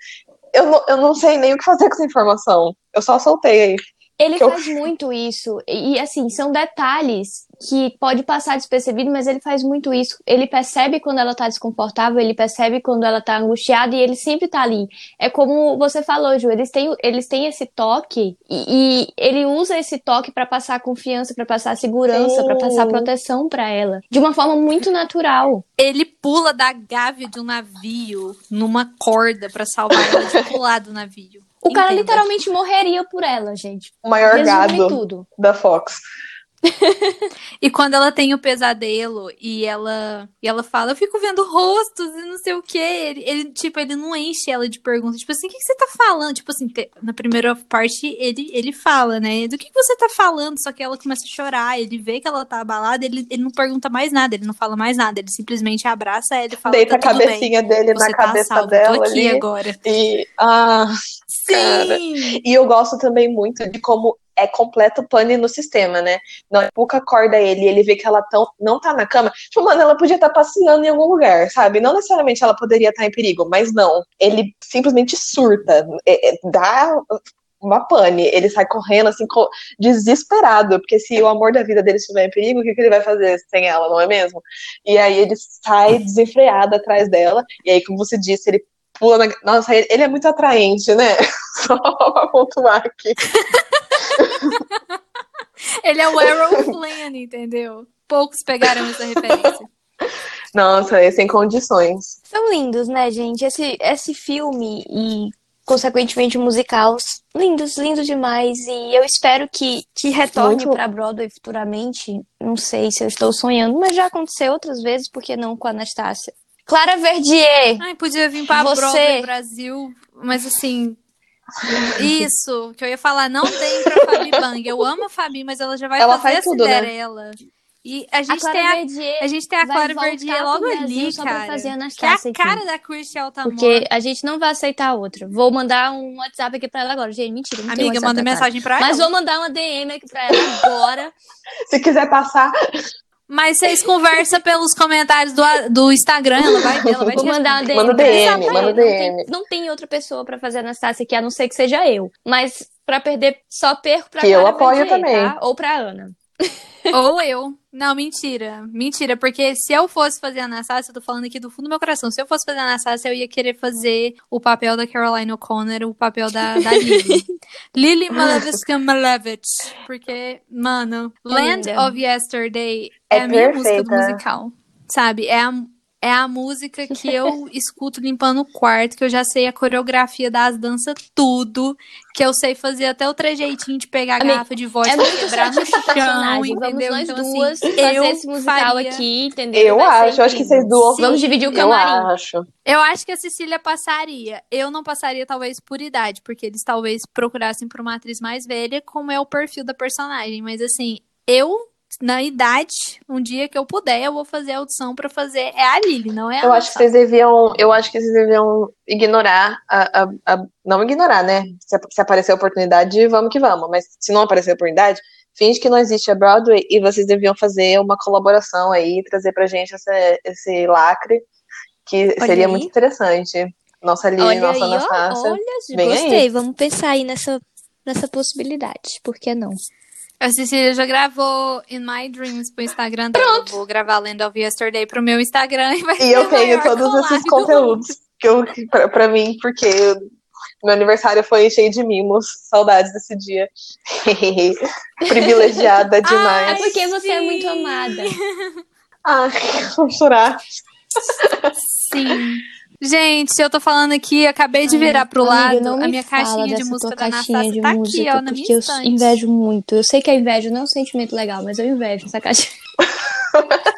Eu não, eu não sei nem o que fazer com essa informação. Eu só soltei aí. Ele Que eu- faz muito isso. E, assim, são detalhes que pode passar despercebido, mas ele faz muito isso. Ele percebe quando ela tá desconfortável, ele percebe quando ela tá angustiada e ele sempre tá ali. É como você falou, Ju, eles têm, eles têm esse toque e, e ele usa esse toque pra passar confiança, pra passar segurança, pra passar proteção pra ela. De uma forma muito natural. Ele pula da gávea de um navio numa corda pra salvar ela de pular do navio. O cara literalmente morreria por ela, gente. O maior Resume gado tudo. da Fox. E quando ela tem o pesadelo e ela e ela fala, eu fico vendo rostos e não sei o que, ele, ele, tipo, ele não enche ela de perguntas, tipo assim, o que, que você tá falando? Tipo assim, na primeira parte ele, ele fala, né? Do que, que você tá falando? Só que ela começa a chorar, ele vê que ela tá abalada, ele, ele não pergunta mais nada, ele não fala mais nada, ele simplesmente abraça ela e fala, Deita a tá bem. cabecinha dele Você na tá cabeça salvo, dela tô aqui ali. agora. E. Ah, Cara. Sim! E eu gosto também muito de como é completo pane no sistema, né? Não, Puka acorda ele ele vê que ela tão, não tá na cama. Tipo, mano, ela podia estar passeando em algum lugar, sabe? Não necessariamente ela poderia estar em perigo, mas não. Ele simplesmente surta, é, é, dá uma pane. Ele sai correndo, assim, desesperado, porque se o amor da vida dele estiver em perigo, o que, que ele vai fazer sem ela, não é mesmo? E aí ele sai desenfreado atrás dela, e aí, como você disse, ele pula na... Nossa, ele é muito atraente, né? Só pra pontuar aqui. Ele é o Errol Flynn, entendeu? Poucos pegaram essa referência. Nossa, é sem condições. São lindos, né, gente? Esse, esse filme e, consequentemente, o musical, lindos, lindos demais. E eu espero que, que retorne Muito. pra Broadway futuramente. Não sei se eu estou sonhando, mas já aconteceu outras vezes, por que não com a Anastácia? Clara Verdier! Ai, podia vir pra Você- Broadway Brasil, mas assim. Isso, que eu ia falar, não tem pra Fabi Bang. Eu amo a Fabi, mas ela já vai Ela fazer faz a tudo, né? Cinderela. E a A gente Clara tem a, Verdier a gente tem a Clara Verdier logo Brasil ali, cara. fazer a Que é a Anastácia aqui. cara da Christian Altamont. Porque a gente não vai aceitar outra. Vou mandar um WhatsApp aqui pra ela agora. Gente, mentira. Não Amiga, manda mensagem pra ela. Mas vou mandar uma DM aqui pra ela agora. Se quiser passar, Mas vocês conversam pelos comentários do, do Instagram, ela vai, ela vai te mandar. DM. Manda DM, manda Não DM. tem, não tem outra pessoa pra fazer Anastácia aqui, a não ser que seja eu. Mas pra perder, só perco pra Que eu apoio Verdier, também. tá? Ou pra Ana. Ou eu. Não, mentira. Mentira, porque se eu fosse fazer a Anastasia, eu tô falando aqui do fundo do meu coração, se eu fosse fazer a Anastasia, eu ia querer fazer o papel da Caroline O'Connor, o papel da, da Lily. Lily Malevich Malevich. Porque, mano, Land linda. of Yesterday é, É a minha música do musical. Sabe? É a, é a música que eu escuto limpando o quarto, que eu já sei a coreografia das danças, tudo. Que eu sei fazer até o trejeitinho de pegar a Amiga, garrafa de vodka É muito quebrar no chão, personagem. Vamos entendeu? nós Então, assim, duas fazer eu esse musical faria. aqui, entendeu? eu Vai acho. Eu acho que vocês duas. Vamos dividir o Eu camarim. acho. Eu acho que a Cecília passaria. Eu não passaria, talvez, por idade, porque eles talvez procurassem por uma atriz mais velha, como é o perfil da personagem. Mas assim, eu, na idade, um dia que eu puder, eu vou fazer a audição pra fazer. É a Lily, não é a Eu acho que vocês deviam. Eu acho que vocês deviam ignorar a. a- a- não ignorar, né? Se, se aparecer a oportunidade, vamos que vamos. Mas se não aparecer a oportunidade, finge que não existe a Broadway e vocês deviam fazer uma colaboração aí, trazer pra gente essa- esse lacre, que Olha seria aí. muito interessante. Nossa Lili, Olha nossa aí, ó. Anastácia. Olha, Vem aí. gostei. Vamos pensar aí nessa, nessa possibilidade. Por que não? A Cecília já gravou In My Dreams pro Instagram dela. Eu vou gravar Land of Yesterday pro meu Instagram e vai E eu tenho todos esses do conteúdos que eu, pra, pra mim, porque meu aniversário foi cheio de mimos. Saudades desse dia. Privilegiada É demais. porque você é sim. muito amada. Ai, vou chorar. Sim. Gente, eu tô falando aqui, acabei de virar pro Amiga, lado. não a minha caixinha de música da caixinha de tá música, aqui, ó, na minha porque eu estante. invejo muito. Eu sei que a inveja não é um sentimento legal, mas eu invejo essa caixinha.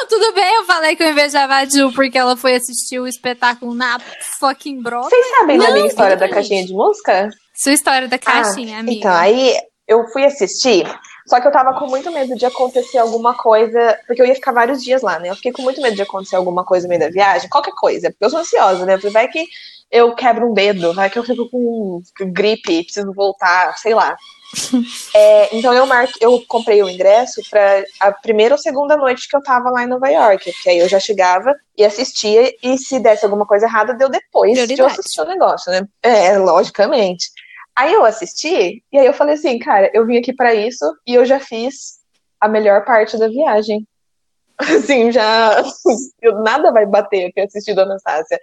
Não, tudo bem, eu falei que eu invejava a Ju porque ela foi assistir o espetáculo na fucking Broadway. Vocês sabem da minha história da caixinha de música? Sua história da caixinha, Ah, amiga. Então, aí eu fui assistir, só que eu tava com muito medo de acontecer alguma coisa, porque eu ia ficar vários dias lá, né? Eu fiquei com muito medo de acontecer alguma coisa no meio da viagem, qualquer coisa, porque eu sou ansiosa, né? Vai que eu quebro um dedo, vai que eu fico com gripe, preciso voltar, sei lá. É, então eu marquei, eu comprei o ingresso para a primeira ou segunda noite que eu tava lá em Nova York, porque aí eu já chegava e assistia, e se desse alguma coisa errada, deu depois de eu assistir o negócio, né? É, logicamente. Aí eu assisti, e aí eu falei assim, cara, eu vim aqui pra isso e eu já fiz a melhor parte da viagem. Assim, já. nada vai bater o que assisti do Anastácia.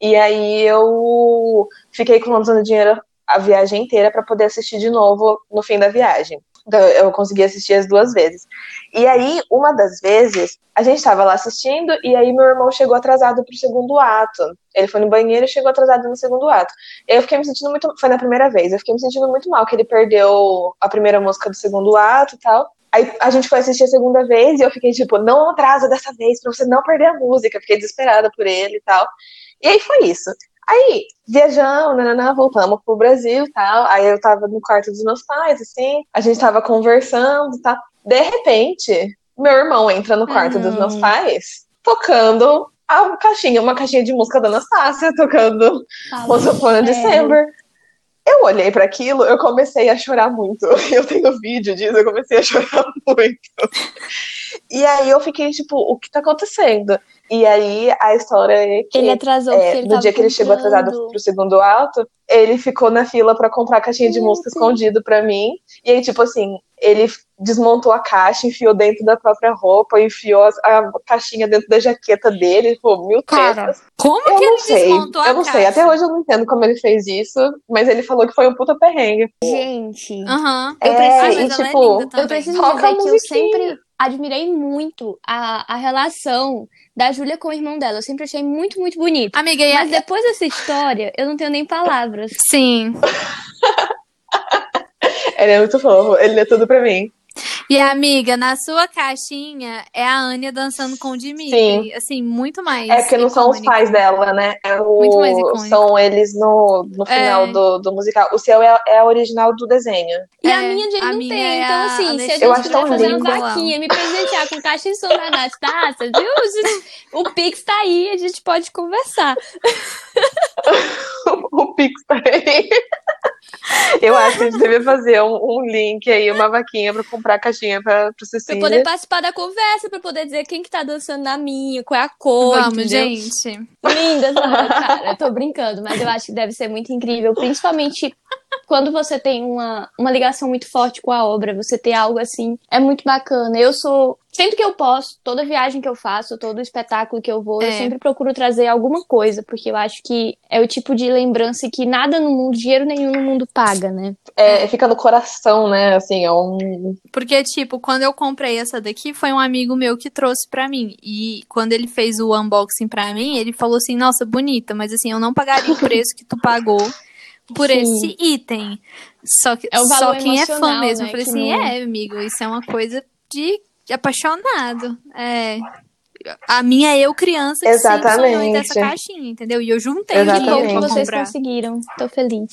E aí eu fiquei economizando dinheiro a viagem inteira pra poder assistir de novo no fim da viagem. Eu consegui assistir as duas vezes. E aí, uma das vezes, a gente tava lá assistindo, e aí meu irmão chegou atrasado pro segundo ato. Ele foi no banheiro e chegou atrasado no segundo ato. Eu fiquei me sentindo muito. Foi na primeira vez, eu fiquei me sentindo muito mal, que ele perdeu a primeira música do segundo ato e tal. Aí a gente foi assistir a segunda vez e eu fiquei tipo, não atrasa dessa vez pra você não perder a música. Fiquei desesperada por ele e tal. E aí foi isso. Aí, viajamos, nananã, voltamos pro Brasil e tal. Aí eu tava no quarto dos meus pais, assim, a gente tava conversando e tal. De repente, meu irmão entra no quarto dos meus Hum. pais, tocando a caixinha, uma caixinha de música da Anastácia, tocando Once Upon a É. December. Eu olhei pra aquilo, eu comecei a chorar muito. Eu tenho vídeo disso, eu comecei a chorar muito. E aí eu fiquei tipo, o que tá acontecendo? E aí a história é que Ele atrasou é, ele no dia que ele chegou atrasado pro segundo alto, ele ficou na fila pra comprar a caixinha de música escondido pra mim. E aí, tipo assim, ele desmontou a caixa, enfiou dentro da própria roupa, enfiou a, caixinha dentro da jaqueta dele, pô, mil Cara, tretas. Como Eu que não ele sei, desmontou a eu não sei. caixa? Até hoje eu não entendo como ele fez isso, mas ele falou que foi um puta perrengue. Gente, Aham. Eu É, preciso- e é tipo, linda eu preciso dizer que eu sempre admirei muito a, a relação da Júlia com o irmão dela. Eu sempre achei muito, muito bonito. Amiga, e a- Mas depois dessa história, eu não tenho nem palavras. Sim. Ele é muito fofo, ele é tudo pra mim. E amiga, na sua caixinha é a Anya dançando com o Dimitri. Sim. Assim, muito mais. É porque não são os pais dela, né? É o- Muito mais icônico. são eles no, no final É. do, do musical. O seu é, é a original do desenho. E a É, minha, gente, a não minha tem. é Então, a assim, se a gente quiser fazer uma lindo. vaquinha, me presentear com caixa de som da Anastácia, viu? O Pix tá aí, a gente pode conversar. o Pix tá aí. Eu acho que a gente devia fazer um, um link aí, uma vaquinha pra comprar a caixinha pra, pro Pra Cecília. poder participar da conversa, pra poder dizer quem que tá dançando na minha, qual é a cor, Vamos, entendeu? gente. Lindas, não, cara, eu tô brincando, mas eu acho que deve ser muito incrível, principalmente quando você tem uma, uma ligação muito forte com a obra, você ter algo assim, é muito bacana. Eu sou, sempre que eu posso, toda viagem que eu faço, todo espetáculo que eu vou, eu É. sempre procuro trazer alguma coisa, porque eu acho que é o tipo de lembrança que nada no mundo, dinheiro nenhum no mundo paga, né? É, fica no coração, né? Assim, é um. Porque, tipo, quando eu comprei essa daqui, foi um amigo meu que trouxe pra mim. E quando ele fez o unboxing pra mim, ele falou assim: Nossa, bonita, mas assim, eu não pagaria o preço que tu pagou por Sim. esse item. Só, que, É o só valor quem é fã mesmo. né, Eu falei que assim: não- É, amigo, isso é uma coisa de apaixonado. É. A minha eu criança que sempre Exatamente. caixinha, entendeu? E eu juntei Que Exatamente. bom que pra vocês conseguiram. Tô feliz.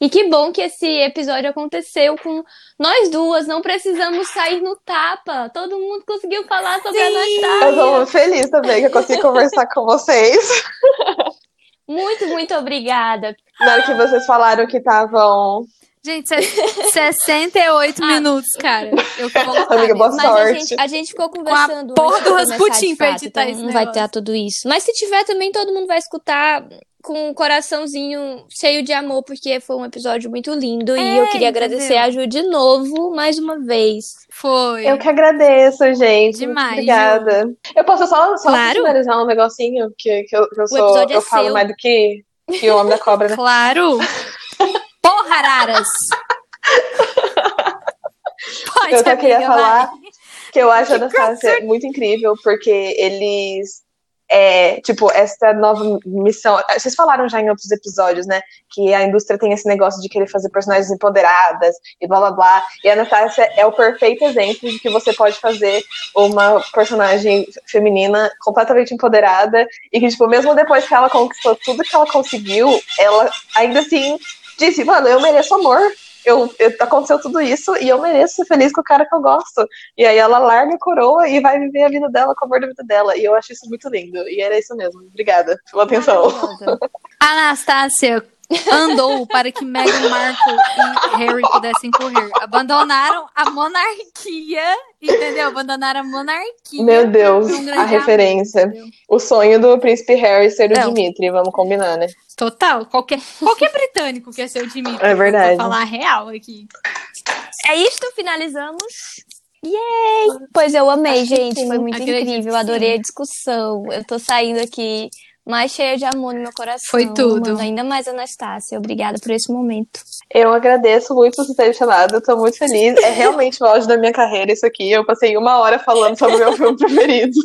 E que bom que esse episódio aconteceu com nós duas. Não precisamos sair no tapa. Todo mundo conseguiu falar sobre a Eu Anastasia. tô muito feliz também que eu consegui conversar com vocês. Muito, muito obrigada. Na hora que vocês falaram que estavam. Gente, se- 68 Ah. minutos, cara. Eu vou colocar Amiga, boa. Mas a sorte. gente, a gente ficou conversando. porra antes de do Rasputin pra editar então esse Não vai negócio. ter tudo isso. Mas se tiver também, todo mundo vai escutar com um coraçãozinho cheio de amor, porque foi um episódio muito lindo. e É, eu queria entendeu? agradecer a Ju de novo, mais uma vez. Foi. Eu que agradeço, gente. Demais, Obrigada. Eu posso só, só Claro. finalizar um negocinho que, que eu, que eu sou. é eu falo seu. mais do que, que o Homem da Cobra, né? Claro. Porra, Araras. Pode, Eu só queria amiga, falar vai. que eu acho a Anastasia muito incrível, porque eles. É, tipo, essa nova missão. Vocês falaram já em outros episódios, né? Que a indústria tem esse negócio de querer fazer personagens empoderadas e blá blá blá. E a Anastasia é o perfeito exemplo de que você pode fazer uma personagem feminina completamente empoderada e que, tipo, mesmo depois que ela conquistou tudo que ela conseguiu, ela ainda assim disse, mano, eu mereço amor. Eu, eu- aconteceu tudo isso e eu mereço ser feliz com o cara que eu gosto. E aí ela larga a coroa e vai viver a vida dela com o amor da vida dela. E eu acho isso muito lindo. E era isso mesmo. Obrigada pela atenção. Anastácia, andou para que Meghan Markle e Harry pudessem correr. Abandonaram a monarquia, entendeu? Abandonaram a monarquia. Meu Deus, um a referência. O sonho do príncipe Harry ser o Não. Dimitri, vamos combinar, né? Total. Qualquer, qualquer britânico quer ser o Dimitri. É verdade. Vou falar real aqui. É isto, finalizamos. Yay! Pois eu amei, gente. Foi muito Acredito incrível. Adorei a discussão. Eu tô saindo aqui mais cheia de amor no meu coração. Foi tudo. ainda mais a Anastácia. Obrigada por esse momento. Eu agradeço muito por você ter me chamado, eu tô muito feliz. É realmente o auge da minha carreira isso aqui. Eu passei uma hora falando sobre o meu filme preferido.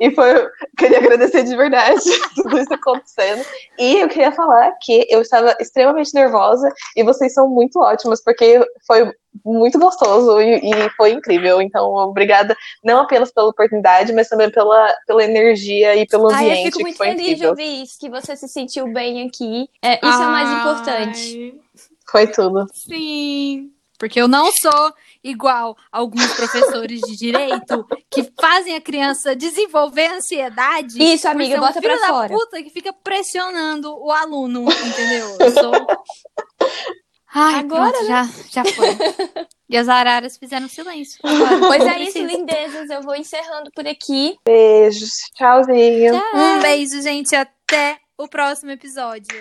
E foi. Queria agradecer de verdade tudo isso acontecendo. E eu queria falar que eu estava extremamente nervosa e vocês são muito ótimas, porque foi muito gostoso e, e foi incrível. Então, obrigada não apenas pela oportunidade, mas também pela, pela energia e pelo Ai, eu ambiente fico que muito foi feliz de ouvir isso, que você se sentiu bem aqui. É, isso é o mais importante. Ai, Foi tudo. Sim. Porque eu não sou igual alguns professores de direito que fazem a criança desenvolver ansiedade. Isso, amiga, um bota filho pra da fora. puta que fica pressionando o aluno, entendeu? Eu sou. Ai, Agora, pronto, já, já foi. E as araras fizeram silêncio. Agora, Pois é isso, lindezas. Eu vou encerrando por aqui. Beijos. Tchauzinho. Um beijo, gente. Até o próximo episódio.